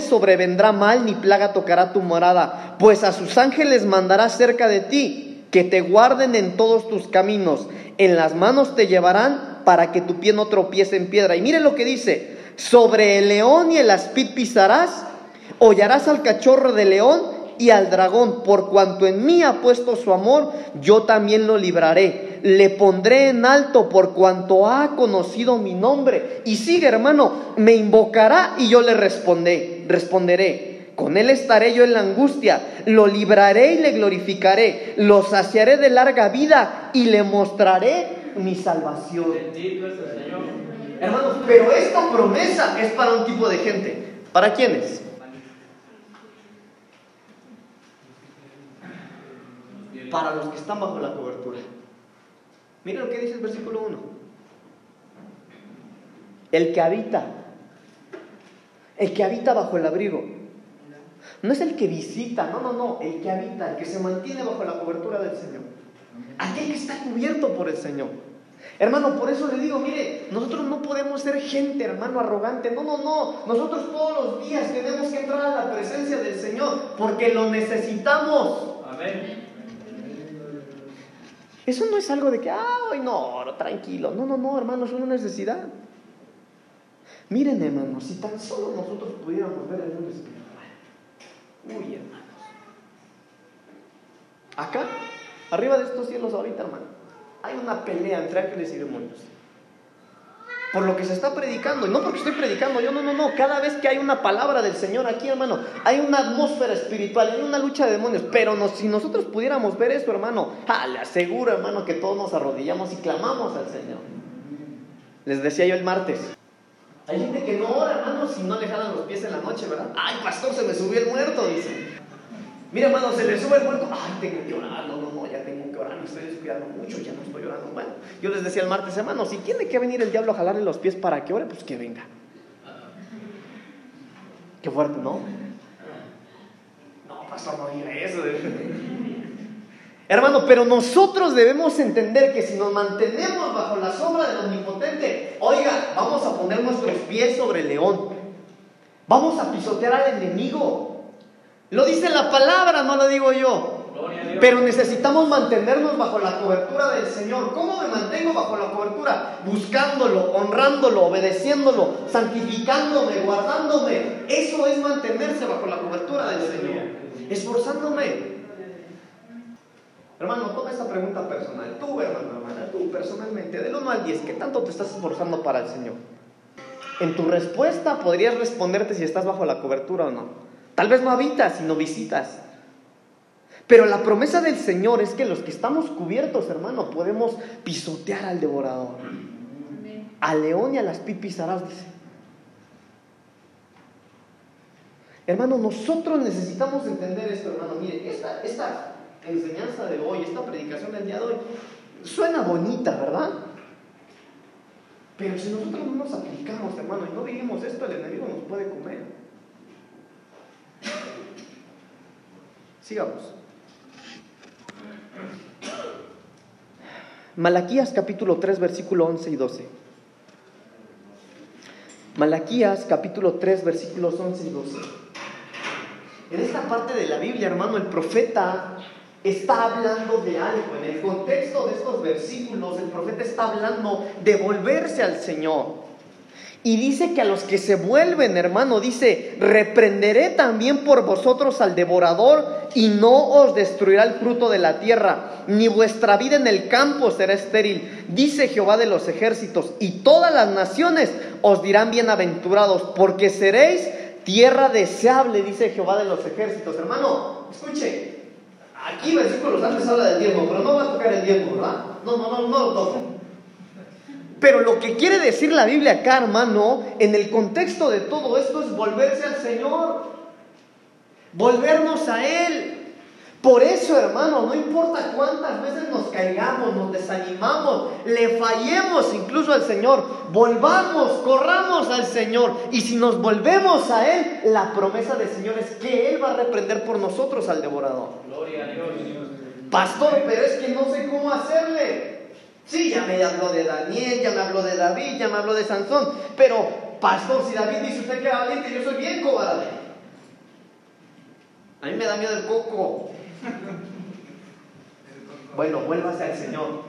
sobrevendrá mal ni plaga tocará tu morada, pues a sus ángeles mandará cerca de ti que te guarden en todos tus caminos, en las manos te llevarán para que tu pie no tropiece en piedra. Y mire lo que dice, sobre el león y el aspid pisarás, hollarás al cachorro de león y al dragón, por cuanto en mí ha puesto su amor, yo también lo libraré. Le pondré en alto por cuanto ha conocido mi nombre. Y sigue, hermano, me invocará y yo le responderé. responderé. Con él estaré yo en la angustia, lo libraré y le glorificaré, lo saciaré de larga vida y le mostraré mi salvación. Hermanos, pero esta promesa es para un tipo de gente. ¿Para quiénes? Para los que están bajo la cobertura. Mira lo que dice el versículo 1. El que habita, el que habita bajo el abrigo no es el que visita, no, no, no, el que habita, el que se mantiene bajo la cobertura del Señor. Aquel que está cubierto por el Señor. Hermano, por eso le digo, mire, nosotros no podemos ser gente, hermano, arrogante. No, no, no. Nosotros todos los días tenemos que entrar a la presencia del Señor porque lo necesitamos. Amén. Eso no es algo de que, ay, no, tranquilo. No, no, no, hermano, es una necesidad. Miren, hermano, si tan solo nosotros pudiéramos ver el mundo espiritual. Uy, hermanos. Acá, arriba de estos cielos ahorita, hermano, hay una pelea entre ángeles y demonios. Por lo que se está predicando, y no porque estoy predicando yo, no, no, no, cada vez que hay una palabra del Señor aquí, hermano, hay una atmósfera espiritual, hay una lucha de demonios, pero si nosotros pudiéramos ver esto, hermano, ah, le aseguro, hermano, que todos nos arrodillamos y clamamos al Señor. Les decía yo el martes, hay gente que no ora, hermano, si no le jalan los pies en la noche, ¿verdad? Ay, pastor, se me subió el muerto, dice. Mira, hermano, se le sube el muerto. Ay, tengo que orar. No, no, no, ya tengo que orar. Me estoy descuidando mucho, ya no estoy orando. Bueno, yo les decía el martes, hermano, si tiene que venir el diablo a jalarle los pies para que ore, pues que venga. Qué fuerte, ¿no? No, pastor, no diga eso. Hermano, pero nosotros debemos entender que si nos mantenemos bajo la sombra del omnipotente, oiga, vamos a poner nuestros pies sobre el león. Vamos a pisotear al enemigo. Lo dice la palabra, no lo digo yo. Pero necesitamos mantenernos bajo la cobertura del Señor. ¿Cómo me mantengo bajo la cobertura? Buscándolo, honrándolo, obedeciéndolo, santificándome, guardándome. Eso es mantenerse bajo la cobertura del Señor. Esforzándome. Hermano, toma esta pregunta personal. Tú, hermano, hermana, tú personalmente, del 1 al 10, ¿qué tanto te estás esforzando para el Señor? En tu respuesta podrías responderte si estás bajo la cobertura o no. Tal vez no habitas, sino visitas. Pero la promesa del Señor es que los que estamos cubiertos, hermano, podemos pisotear al devorador. Al león y a las pisarás, dice. Hermano, nosotros necesitamos entender esto, hermano. Mire, esta, esta enseñanza de hoy, esta predicación del día de hoy, suena bonita, ¿verdad? Pero si nosotros no nos aplicamos, hermano, y no vivimos esto, el enemigo nos puede comer. Sigamos. Malaquías capítulo 3, versículo 11 y 12. Malaquías capítulo 3, versículos 11 y 12. En esta parte de la Biblia, hermano, el profeta está hablando de algo. En el contexto de estos versículos, el profeta está hablando de volverse al Señor. Y dice que a los que se vuelven, hermano, dice, reprenderé también por vosotros al devorador y no os destruirá el fruto de la tierra, ni vuestra vida en el campo será estéril, dice Jehová de los ejércitos, y todas las naciones os dirán bienaventurados, porque seréis tierra deseable, dice Jehová de los ejércitos. Hermano, escuche, Aquí versículos antes habla del diezmo, pero no va a tocar el diezmo, ¿verdad? No, no, no, no lo toca. Pero lo que quiere decir la Biblia acá, hermano, en el contexto de todo esto es volverse al Señor, volvernos a Él. Por eso, hermano, no importa cuántas veces nos caigamos, nos desanimamos, le fallemos incluso al Señor, volvamos, corramos al Señor. Y si nos volvemos a Él, la promesa del Señor es que Él va a reprender por nosotros al devorador. Gloria a Dios. Pastor, pero es que no sé cómo hacerle. Sí, ya me habló de Daniel, ya me habló de David, ya me habló de Sansón. Pero, pastor, si David dice usted que va valiente, yo soy bien cobarde. A mí me da miedo el coco. Bueno, vuélvase al Señor.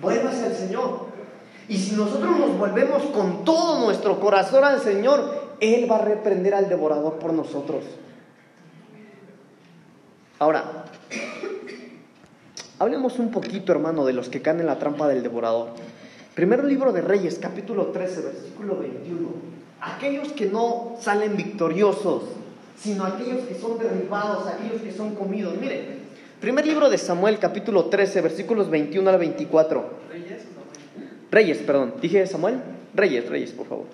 Vuélvase al Señor. Y si nosotros nos volvemos con todo nuestro corazón al Señor, Él va a reprender al devorador por nosotros. Ahora, hablemos un poquito, hermano, de los que caen en la trampa del devorador. Primero libro de Reyes, capítulo 13, versículo 21. Aquellos que no salen victoriosos, sino aquellos que son derribados, aquellos que son comidos. Mire, primer libro de Samuel, capítulo 13, versículos 21 al 24. ¿Reyes? Reyes, perdón. ¿Dije Samuel? Reyes, Reyes, por favor.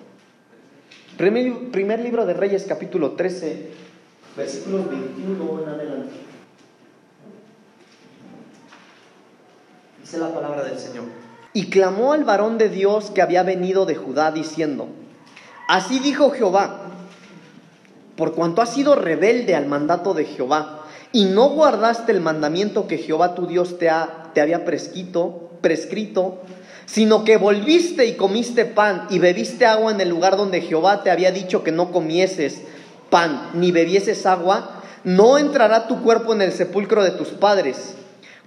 Primer, primer libro de Reyes, capítulo 13, versículos 21 en adelante. La palabra del Señor. Y clamó al varón de Dios que había venido de Judá, diciendo, Así dijo Jehová, por cuanto has sido rebelde al mandato de Jehová y no guardaste el mandamiento que Jehová tu Dios te, ha, te había prescrito, prescrito, sino que volviste y comiste pan y bebiste agua en el lugar donde Jehová te había dicho que no comieses pan ni bebieses agua, no entrará tu cuerpo en el sepulcro de tus padres.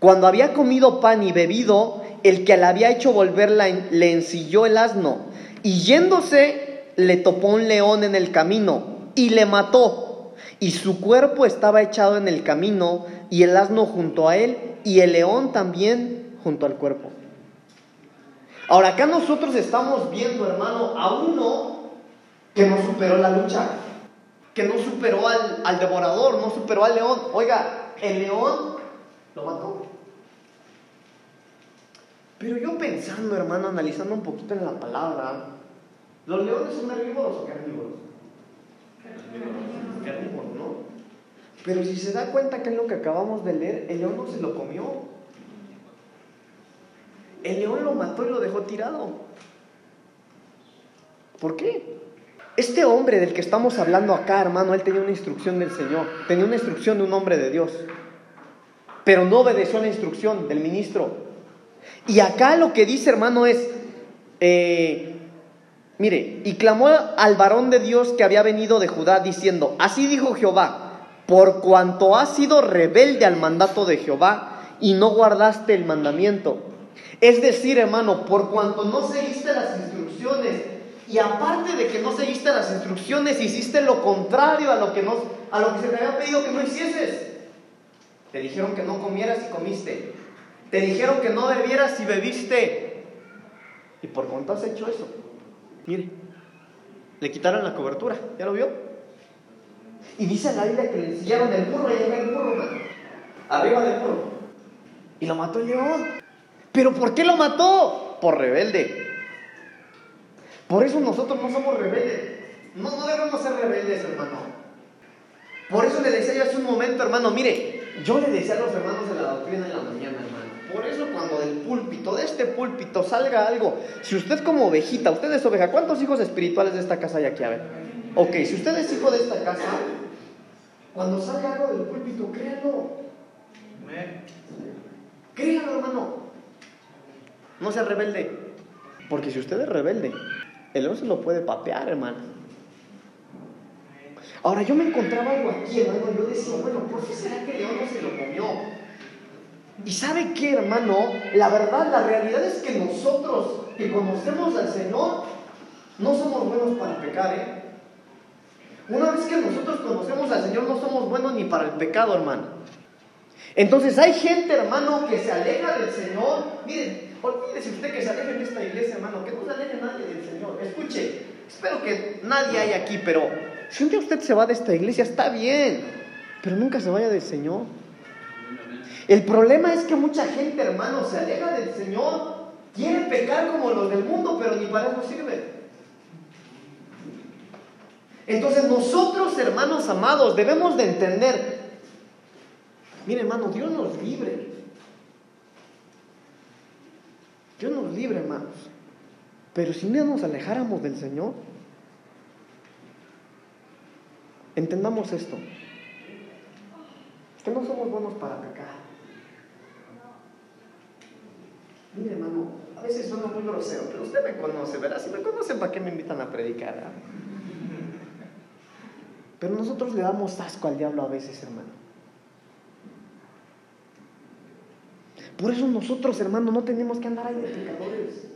Cuando había comido pan y bebido, el que le había hecho volver le ensilló el asno, y yéndose le topó un león en el camino, y le mató. Y su cuerpo estaba echado en el camino y el asno junto a él y el león también junto al cuerpo. Ahora acá nosotros estamos viendo, hermano, a uno que no superó la lucha, que no superó al, al devorador, no superó al león. Oiga, el león lo mató. Pero yo pensando, hermano, analizando un poquito en la palabra, ¿los leones son herbívoros o carnívoros? ¿no? Pero si se da cuenta que es lo que acabamos de leer, el león no se lo comió. El león lo mató y lo dejó tirado. ¿Por qué? Este hombre del que estamos hablando acá, hermano, él tenía una instrucción del Señor, tenía una instrucción de un hombre de Dios, pero no obedeció la instrucción del ministro. Y acá lo que dice, hermano, es, eh, Mire, y clamó al varón de Dios que había venido de Judá diciendo, así dijo Jehová, por cuanto has sido rebelde al mandato de Jehová y no guardaste el mandamiento. Es decir, hermano, por cuanto no seguiste las instrucciones y aparte de que no seguiste las instrucciones, hiciste lo contrario a lo que, no, a lo que se te había pedido que no hicieses. Te dijeron que no comieras y comiste. Te dijeron que no bebieras y bebiste. ¿Y por cuánto has hecho eso? Mire, le quitaron la cobertura, ¿ya lo vio? Y dice la Biblia que le ensillaron el burro y el burro, arriba del burro. Y lo mató el león. ¿Pero por qué lo mató? Por rebelde. Por eso nosotros no somos rebeldes. No, no debemos ser rebeldes, hermano. Por eso le decía yo hace un momento, hermano, mire, yo le decía a los hermanos de la doctrina en la mañana, hermano. Por eso cuando del púlpito, de este púlpito, salga algo, si usted como ovejita, usted es oveja, ¿cuántos hijos espirituales de esta casa hay aquí? A ver. Ok, si usted es hijo de esta casa, cuando salga algo del púlpito, créanlo. Créanlo, hermano. No sea rebelde. Porque si usted es rebelde, el león se lo puede papear, hermano. Ahora yo me encontraba algo aquí, hermano. Yo decía, bueno, ¿por qué será que el león no se lo comió? Y sabe qué, hermano, la verdad, la realidad es que nosotros que conocemos al Señor, no somos buenos para pecar, ¿eh? Una vez que nosotros conocemos al Señor, no somos buenos ni para el pecado, hermano. Entonces hay gente, hermano, que se aleja del Señor. Miren, olvídese usted que se aleje de esta iglesia, hermano, que no se aleje nadie del Señor. Escuche, espero que nadie haya aquí, pero si usted se va de esta iglesia, está bien, pero nunca se vaya del Señor. El problema es que mucha gente, hermano, se aleja del Señor, quiere pecar como los del mundo, pero ni para eso sirve. Entonces nosotros, hermanos amados, debemos de entender Mire, hermano, Dios nos libre. Dios nos libre, hermanos. Pero si no nos alejáramos del Señor, entendamos esto. Es que no somos buenos para pecar. Mire, hermano, a veces suena muy grosero, pero usted me conoce, ¿verdad? Si me conocen, ¿para qué me invitan a predicar? ah? Pero nosotros le damos asco al diablo a veces, hermano. Por eso nosotros, hermano, no tenemos que andar ahí de pecadores.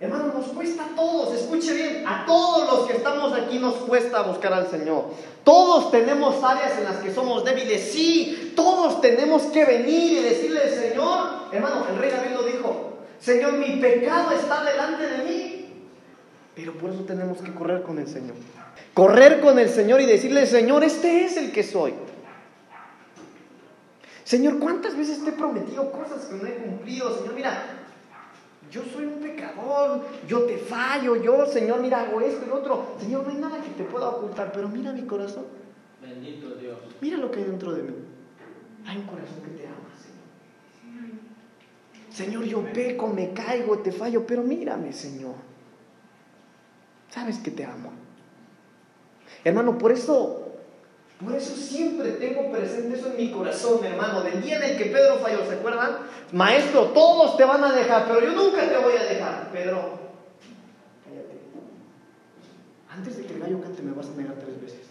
Hermano, nos cuesta a todos, escuche bien, a todos los que estamos aquí nos cuesta buscar al Señor. Todos tenemos áreas en las que somos débiles, sí, todos tenemos que venir y decirle al Señor, hermano, el rey David Señor, mi pecado está delante de mí. Pero por eso tenemos que correr con el Señor. Correr con el Señor y decirle, Señor, este es el que soy. Señor, ¿cuántas veces te he prometido cosas que no he cumplido? Señor, mira, yo soy un pecador, yo te fallo, yo, Señor, mira, hago esto y lo otro. Señor, no hay nada que te pueda ocultar, pero mira mi corazón. Bendito Dios. Mira lo que hay dentro de mí. Hay un corazón que te ama, Señor. Yo peco, me caigo, te fallo, pero mírame, Señor. Sabes que te amo. Hermano, por eso por eso siempre tengo presente eso en mi corazón, hermano. Del día en el que Pedro falló, ¿se acuerdan? Maestro, todos te van a dejar, pero yo nunca te voy a dejar. Pedro, cállate. Antes de que el gallo cante me vas a negar tres veces.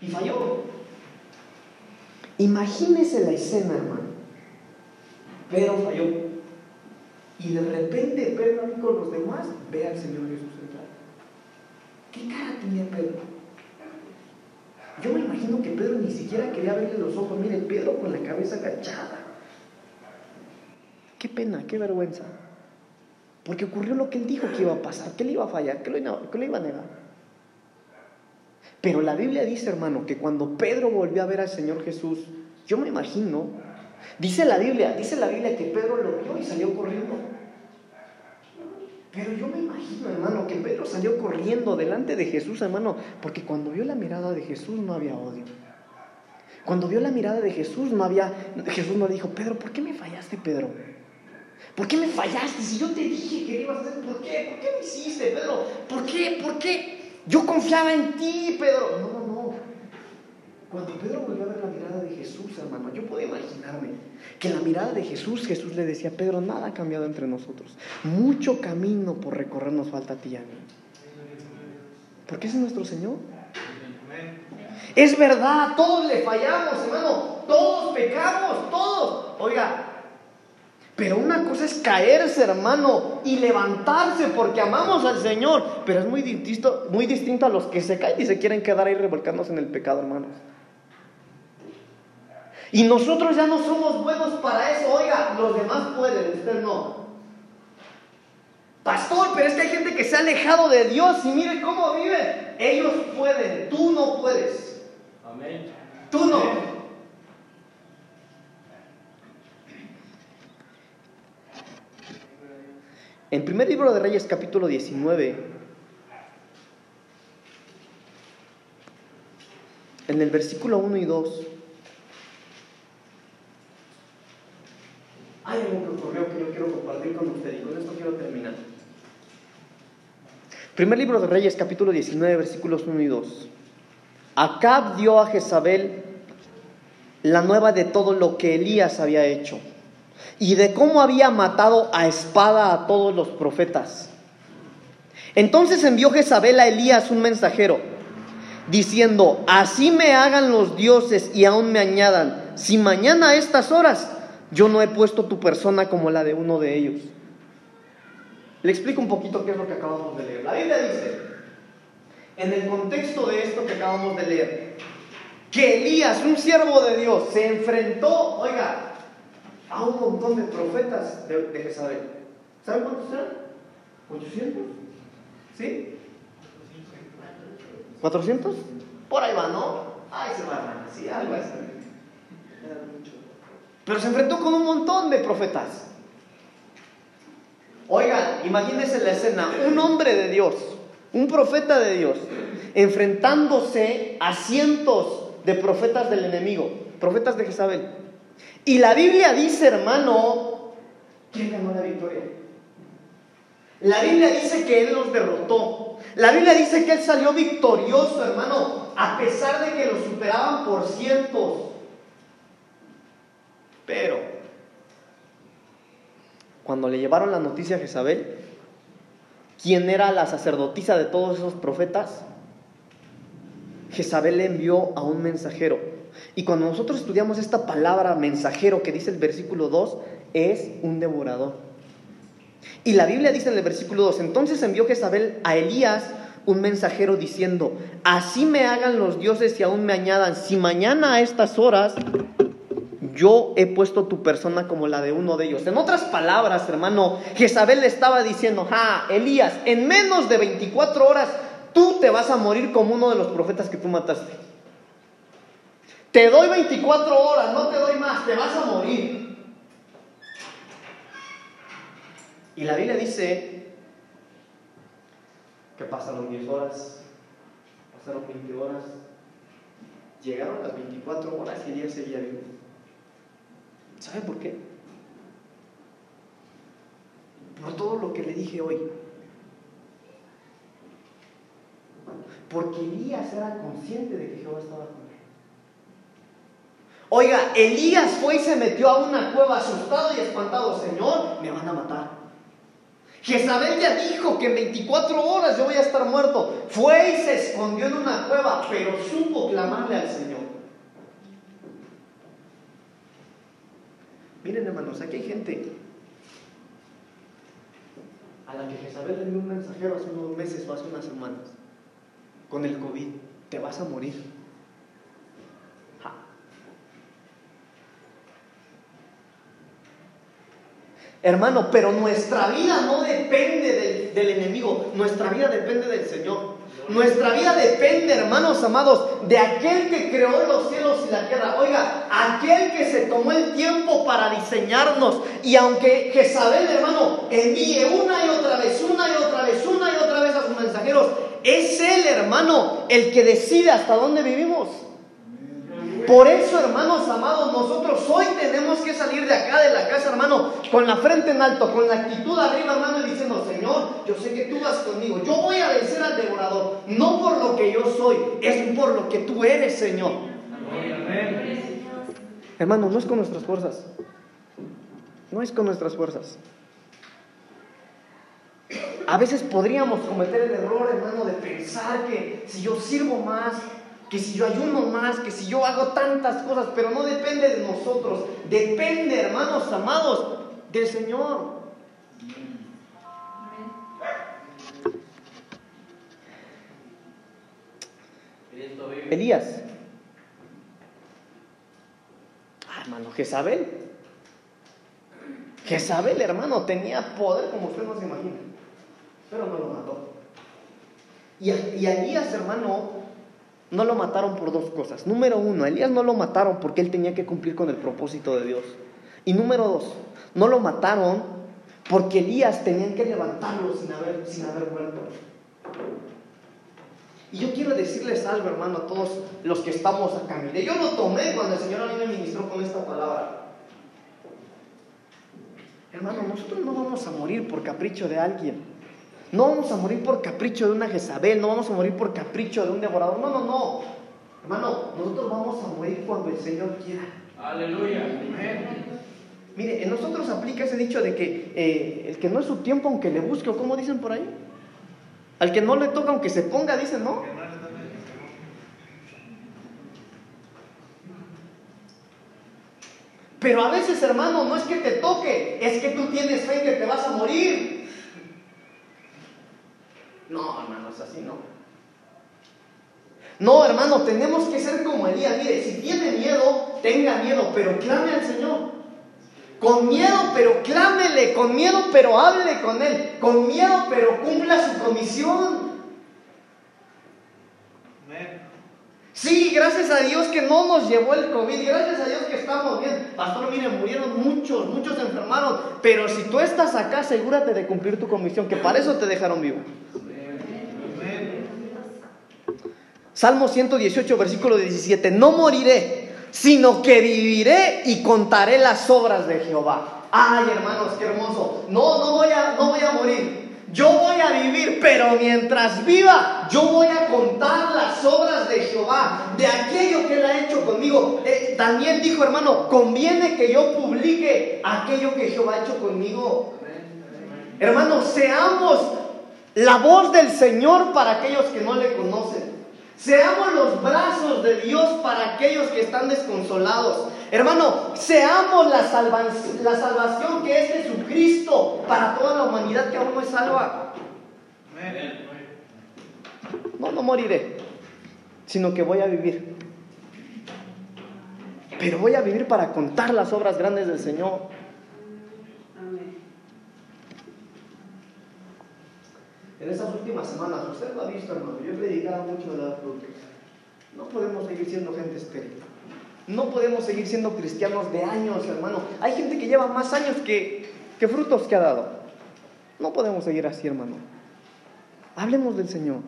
Y falló. Imagínese la escena, hermano. Pedro falló. Y de repente Pedro con los demás ve al Señor Jesús entrar. ¿Qué cara tenía Pedro? Yo me imagino que Pedro ni siquiera quería verle los ojos. Mire, Pedro con la cabeza agachada. Qué pena, qué vergüenza. Porque ocurrió lo que él dijo que iba a pasar, que le iba a fallar, que lo, que lo iba a negar. Pero la Biblia dice, hermano, que cuando Pedro volvió a ver al Señor Jesús, yo me imagino, dice la Biblia, dice la Biblia que Pedro lo vio y salió corriendo. Pero yo me imagino, hermano, que Pedro salió corriendo delante de Jesús, hermano, porque cuando vio la mirada de Jesús no había odio. Cuando vio la mirada de Jesús no había, Jesús no dijo, Pedro, ¿por qué me fallaste, Pedro? ¿Por qué me fallaste? Si yo te dije que ibas a hacer, ¿por qué? ¿Por qué me hiciste, Pedro? ¿Por qué? ¿Por qué? Yo confiaba en ti, Pedro. No. Cuando Pedro volvió a ver la mirada de Jesús, hermano, yo puedo imaginarme que la mirada de Jesús, Jesús le decía, Pedro, nada ha cambiado entre nosotros. Mucho camino por recorrer nos falta a ti y a mí. Porque ese es nuestro Señor. Es verdad, todos le fallamos, hermano. Todos pecamos, todos. Oiga, pero una cosa es caerse, hermano, y levantarse porque amamos al Señor. Pero es muy distinto, muy distinto a los que se caen y se quieren quedar ahí revolcándose en el pecado, hermanos. Y nosotros ya no somos buenos para eso. Oiga, los demás pueden, usted no. Pastor, pero es que hay gente que se ha alejado de Dios y mire cómo viven. Ellos pueden, tú no puedes. Amén. Tú no. En primer libro de Reyes capítulo 19, en el versículo 1 y 2, hay algo que ocurrió que yo quiero compartir con usted y con esto quiero terminar. Primer libro de Reyes capítulo 19, versículos 1 y 2. Acab dio a Jezabel la nueva de todo lo que Elías había hecho y de cómo había matado a espada a todos los profetas. Entonces envió Jezabel a Elías un mensajero, diciendo, así me hagan los dioses y aún me añadan, si mañana a estas horas yo no he puesto tu persona como la de uno de ellos. Le explico un poquito qué es lo que acabamos de leer. La Biblia dice, en el contexto de esto que acabamos de leer, que Elías, un siervo de Dios, se enfrentó, oiga, a un montón de profetas de, de Jezabel. ¿Saben cuántos eran? ¿800? ¿Sí? ¿400? Por ahí va, ¿no? Ay, se va, sí, algo así. Pero se enfrentó con un montón de profetas. Oigan, imagínense la escena, un hombre de Dios, un profeta de Dios, enfrentándose a cientos de profetas del enemigo, profetas de Jezabel. Y la Biblia dice, hermano, ¿quién ganó la victoria? La Biblia dice que Él los derrotó. La Biblia dice que Él salió victorioso, hermano, a pesar de que lo superaban por cientos. Pero, cuando le llevaron la noticia a Jezabel, ¿quién era la sacerdotisa de todos esos profetas? Jezabel le envió a un mensajero. Y cuando nosotros estudiamos esta palabra mensajero que dice el versículo 2, es un devorador. Y la Biblia dice en el versículo 2, entonces envió Jezabel a Elías un mensajero diciendo, así me hagan los dioses y aún me añadan, si mañana a estas horas yo he puesto tu persona como la de uno de ellos. En otras palabras, hermano, Jezabel le estaba diciendo, ah, Elías, en menos de 24 horas tú te vas a morir como uno de los profetas que tú mataste. Te doy 24 horas, no te doy más, te vas a morir. Y la Biblia dice que pasaron 10 horas, pasaron 20 horas, llegaron las 24 horas y Elías seguía vivo. ¿Sabe por qué? Por todo lo que le dije hoy. Porque Elías era consciente de que Jehová estaba con él. Oiga, Elías fue y se metió a una cueva asustado y espantado. Señor, me van a matar. Jezabel ya dijo que en 24 horas yo voy a estar muerto. Fue y se escondió en una cueva, pero supo clamarle al Señor. Miren hermanos, aquí hay gente a la que Jezabel le dio un mensajero hace unos meses o hace unas semanas con el COVID, te vas a morir. Hermano, pero nuestra vida no depende del, del enemigo, nuestra vida depende del Señor. Nuestra vida depende, hermanos amados, de aquel que creó los cielos y la tierra. Oiga, aquel que se tomó el tiempo para diseñarnos. Y aunque Jezabel, hermano, envíe una y otra vez, una y otra vez, una y otra vez a sus mensajeros, es Él, hermano, el que decide hasta dónde vivimos. Por eso, hermanos amados, nosotros hoy tenemos que salir de acá, de la casa, hermano, con la frente en alto, con la actitud arriba, hermano, y diciendo, Señor, yo sé que tú vas conmigo, yo voy a vencer al devorador, no por lo que yo soy, es por lo que tú eres, Señor. Hermano, no es con nuestras fuerzas, no es con nuestras fuerzas. A veces podríamos cometer el error, hermano, de pensar que si yo sirvo más, que si yo ayuno más, que si yo hago tantas cosas, pero no depende de nosotros, depende, hermanos amados, del Señor. Elías. Ah, hermano, Jezabel. Jezabel, hermano, tenía poder como usted no se imagina, pero no lo mató. Y, y Elías, hermano, no lo mataron por dos cosas. Número uno, Elías no lo mataron porque él tenía que cumplir con el propósito de Dios. Y número dos, no lo mataron porque Elías tenían que levantarlo sin haber, sin haber muerto. Y yo quiero decirles algo, hermano, a todos los que estamos acá. Mire, yo lo tomé cuando el Señor a mí me ministró con esta palabra. Hermano, nosotros no vamos a morir por capricho de alguien. No vamos a morir por capricho de una Jezabel, no vamos a morir por capricho de un devorador. No, no, no. Hermano, nosotros vamos a morir cuando el Señor quiera. Aleluya. Mire, en nosotros aplica ese dicho de que eh, el que no es su tiempo, aunque le busque, o como dicen por ahí. Al que no le toca, aunque se ponga, dicen, ¿no? Pero a veces, hermano, no es que te toque, es que tú tienes fe que te vas a morir. No, hermanos, así no. No, hermano, tenemos que ser como Elías. Mire, si tiene miedo, tenga miedo, pero clame al Señor. Con miedo, pero clámele. Con miedo, pero hable con Él. Con miedo, pero cumpla su comisión. Sí, gracias a Dios que no nos llevó el COVID, gracias a Dios que estamos bien. Pastor, mire, murieron muchos, muchos se enfermaron, pero si tú estás acá, asegúrate de cumplir tu comisión, que para eso te dejaron vivo. Salmo 118, versículo 17, no moriré, sino que viviré y contaré las obras de Jehová. Ay, hermanos, qué hermoso. No, no voy a, no voy a morir. Yo voy a vivir, pero mientras viva, yo voy a contar las obras de Jehová, de aquello que Él ha hecho conmigo. Eh, Daniel dijo, hermano, conviene que yo publique aquello que Jehová ha hecho conmigo. Hermanos, seamos la voz del Señor para aquellos que no le conocen. Seamos los brazos de Dios para aquellos que están desconsolados. Hermano, seamos la, salvación que es Jesucristo para toda la humanidad que aún no es salva. No, no moriré, sino que voy a vivir. Pero voy a vivir para contar las obras grandes del Señor. En estas últimas semanas, usted lo ha visto, hermano, yo he predicado mucho de las frutos. No podemos seguir siendo gente estéril. No podemos seguir siendo cristianos de años, hermano. Hay gente que lleva más años que, que frutos que ha dado. No podemos seguir así, hermano. Hablemos del Señor.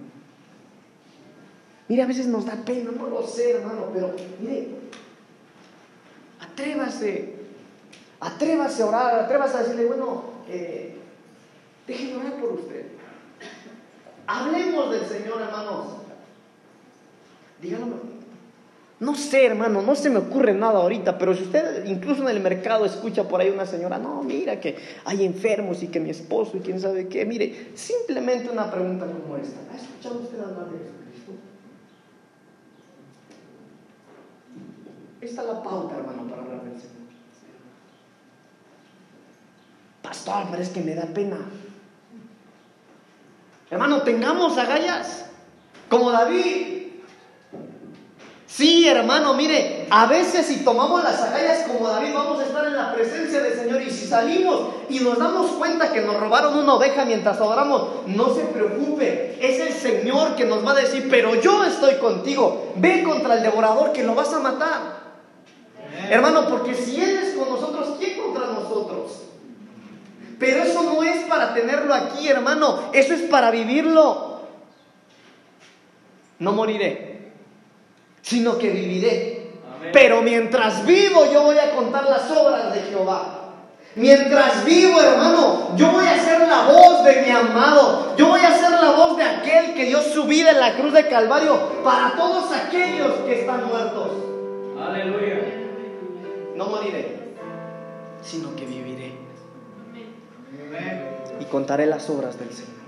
Mire, a veces nos da pena, no lo sé, hermano, pero mire, atrévase, atrévase a orar, atrévase a decirle, bueno, eh, déjeme orar por usted. Hablemos del Señor, hermanos. Díganlo. No sé, hermano, no se me ocurre nada ahorita, pero si usted incluso en el mercado escucha por ahí una señora, no, mira que hay enfermos y que mi esposo y quién sabe qué, mire, simplemente una pregunta como esta. ¿Ha escuchado usted hablar de Jesucristo? Esta es la pauta, hermano, para hablar del Señor. Pastor, pero es que me da pena. Hermano, tengamos agallas como David. Sí, hermano, mire, a veces si tomamos las agallas como David, vamos a estar en la presencia del Señor. Y si salimos y nos damos cuenta que nos robaron una oveja mientras adoramos, no se preocupe. Es el Señor que nos va a decir, pero yo estoy contigo. Ve contra el devorador que lo vas a matar. Hermano, porque si Él es con nosotros, ¿quién contra nosotros? Pero eso no es para tenerlo aquí, hermano. Eso es para vivirlo. No moriré, sino que viviré. Pero mientras vivo, yo voy a contar las obras de Jehová. Mientras vivo, hermano, yo voy a ser la voz de mi amado. Yo voy a ser la voz de aquel que dio su vida en la cruz de Calvario para todos aquellos que están muertos. Aleluya. No moriré, sino que viviré y contaré las obras del Señor.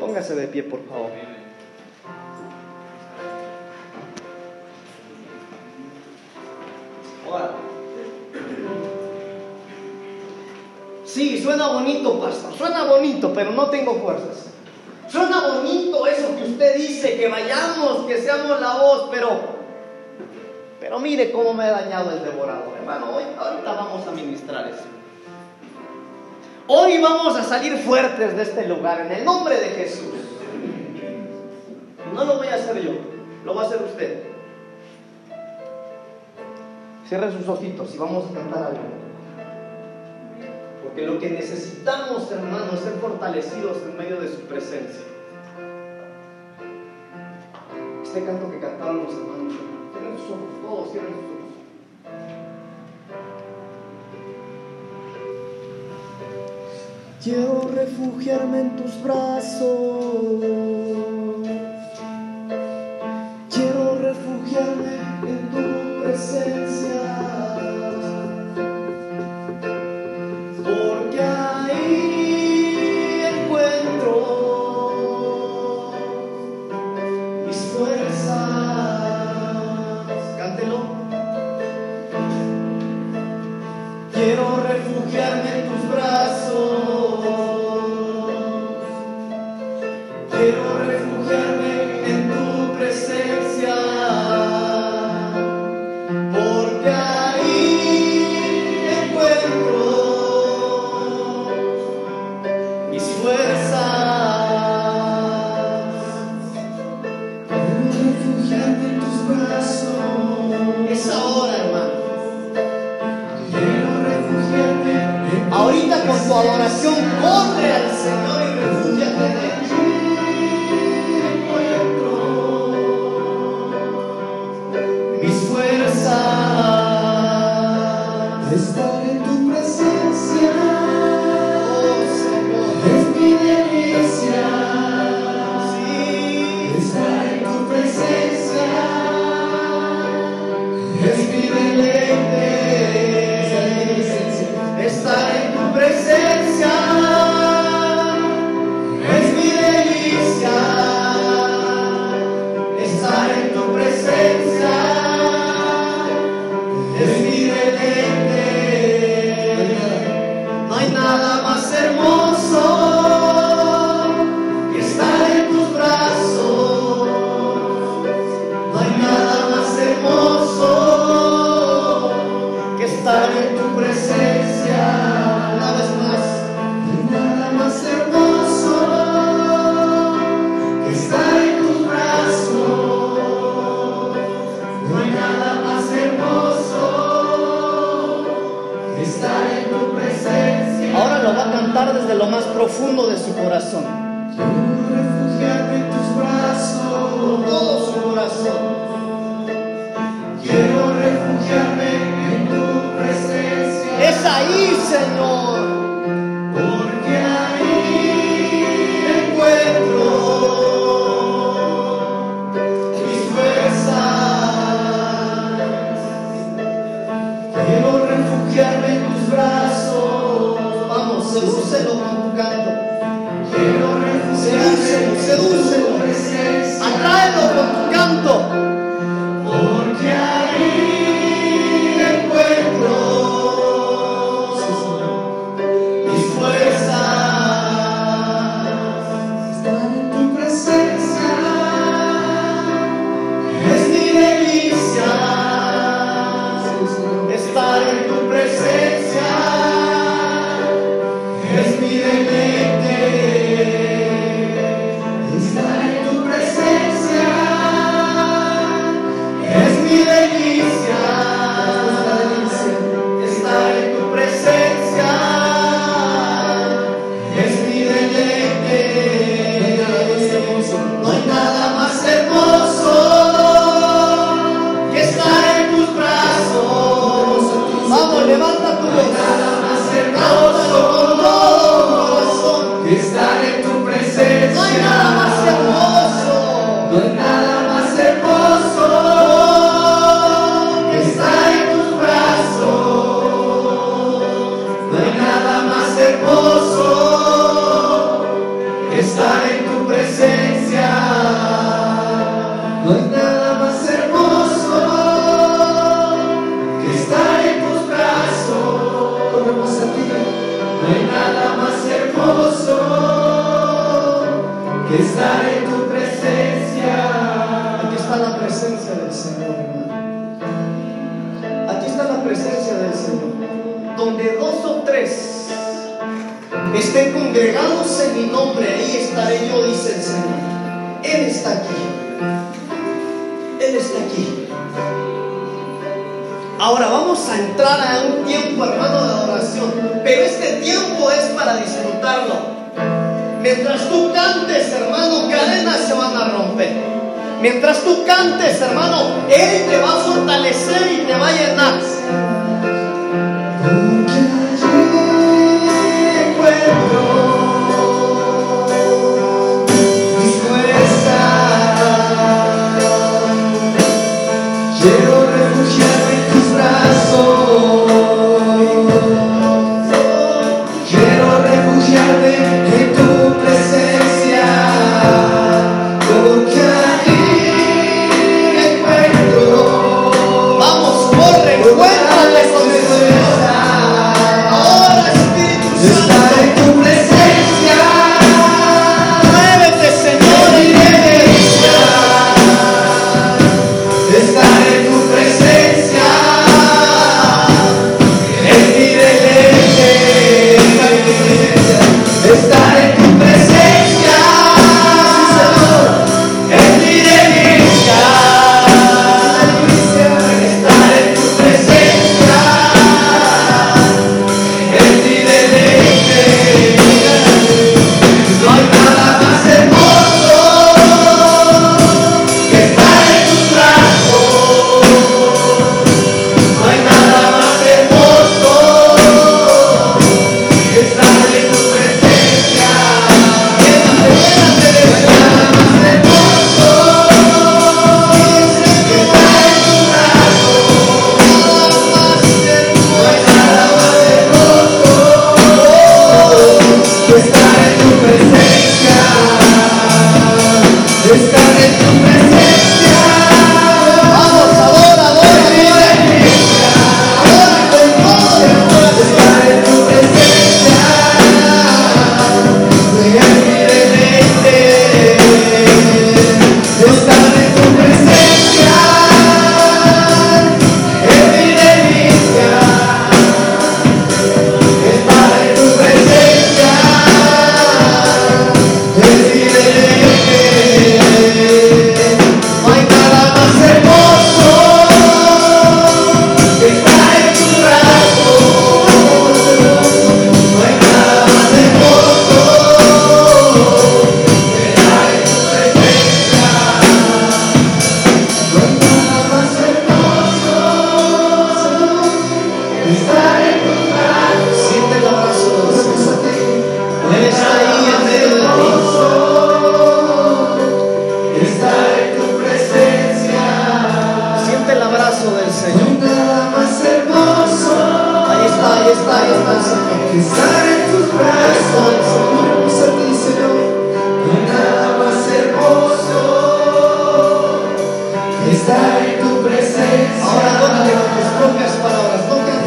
Póngase de pie, por favor. Sí, suena bonito, pastor. Suena bonito, pero no tengo fuerzas. Suena bonito eso que usted dice, que vayamos, que seamos la voz, pero pero mire cómo me ha dañado el devorador, hermano. Hoy, ahorita vamos a ministrar eso. Hoy vamos a salir fuertes de este lugar en el nombre de Jesús. No lo voy a hacer yo, lo va a hacer usted. Cierre sus ojitos y vamos a cantar algo. Porque lo que necesitamos, hermanos, es ser fortalecidos en medio de su presencia. Este canto que cantaron los hermanos, cierren sus ojos, todos cierren sus ojos. Quiero refugiarme en tus brazos.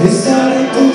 Estaré contigo.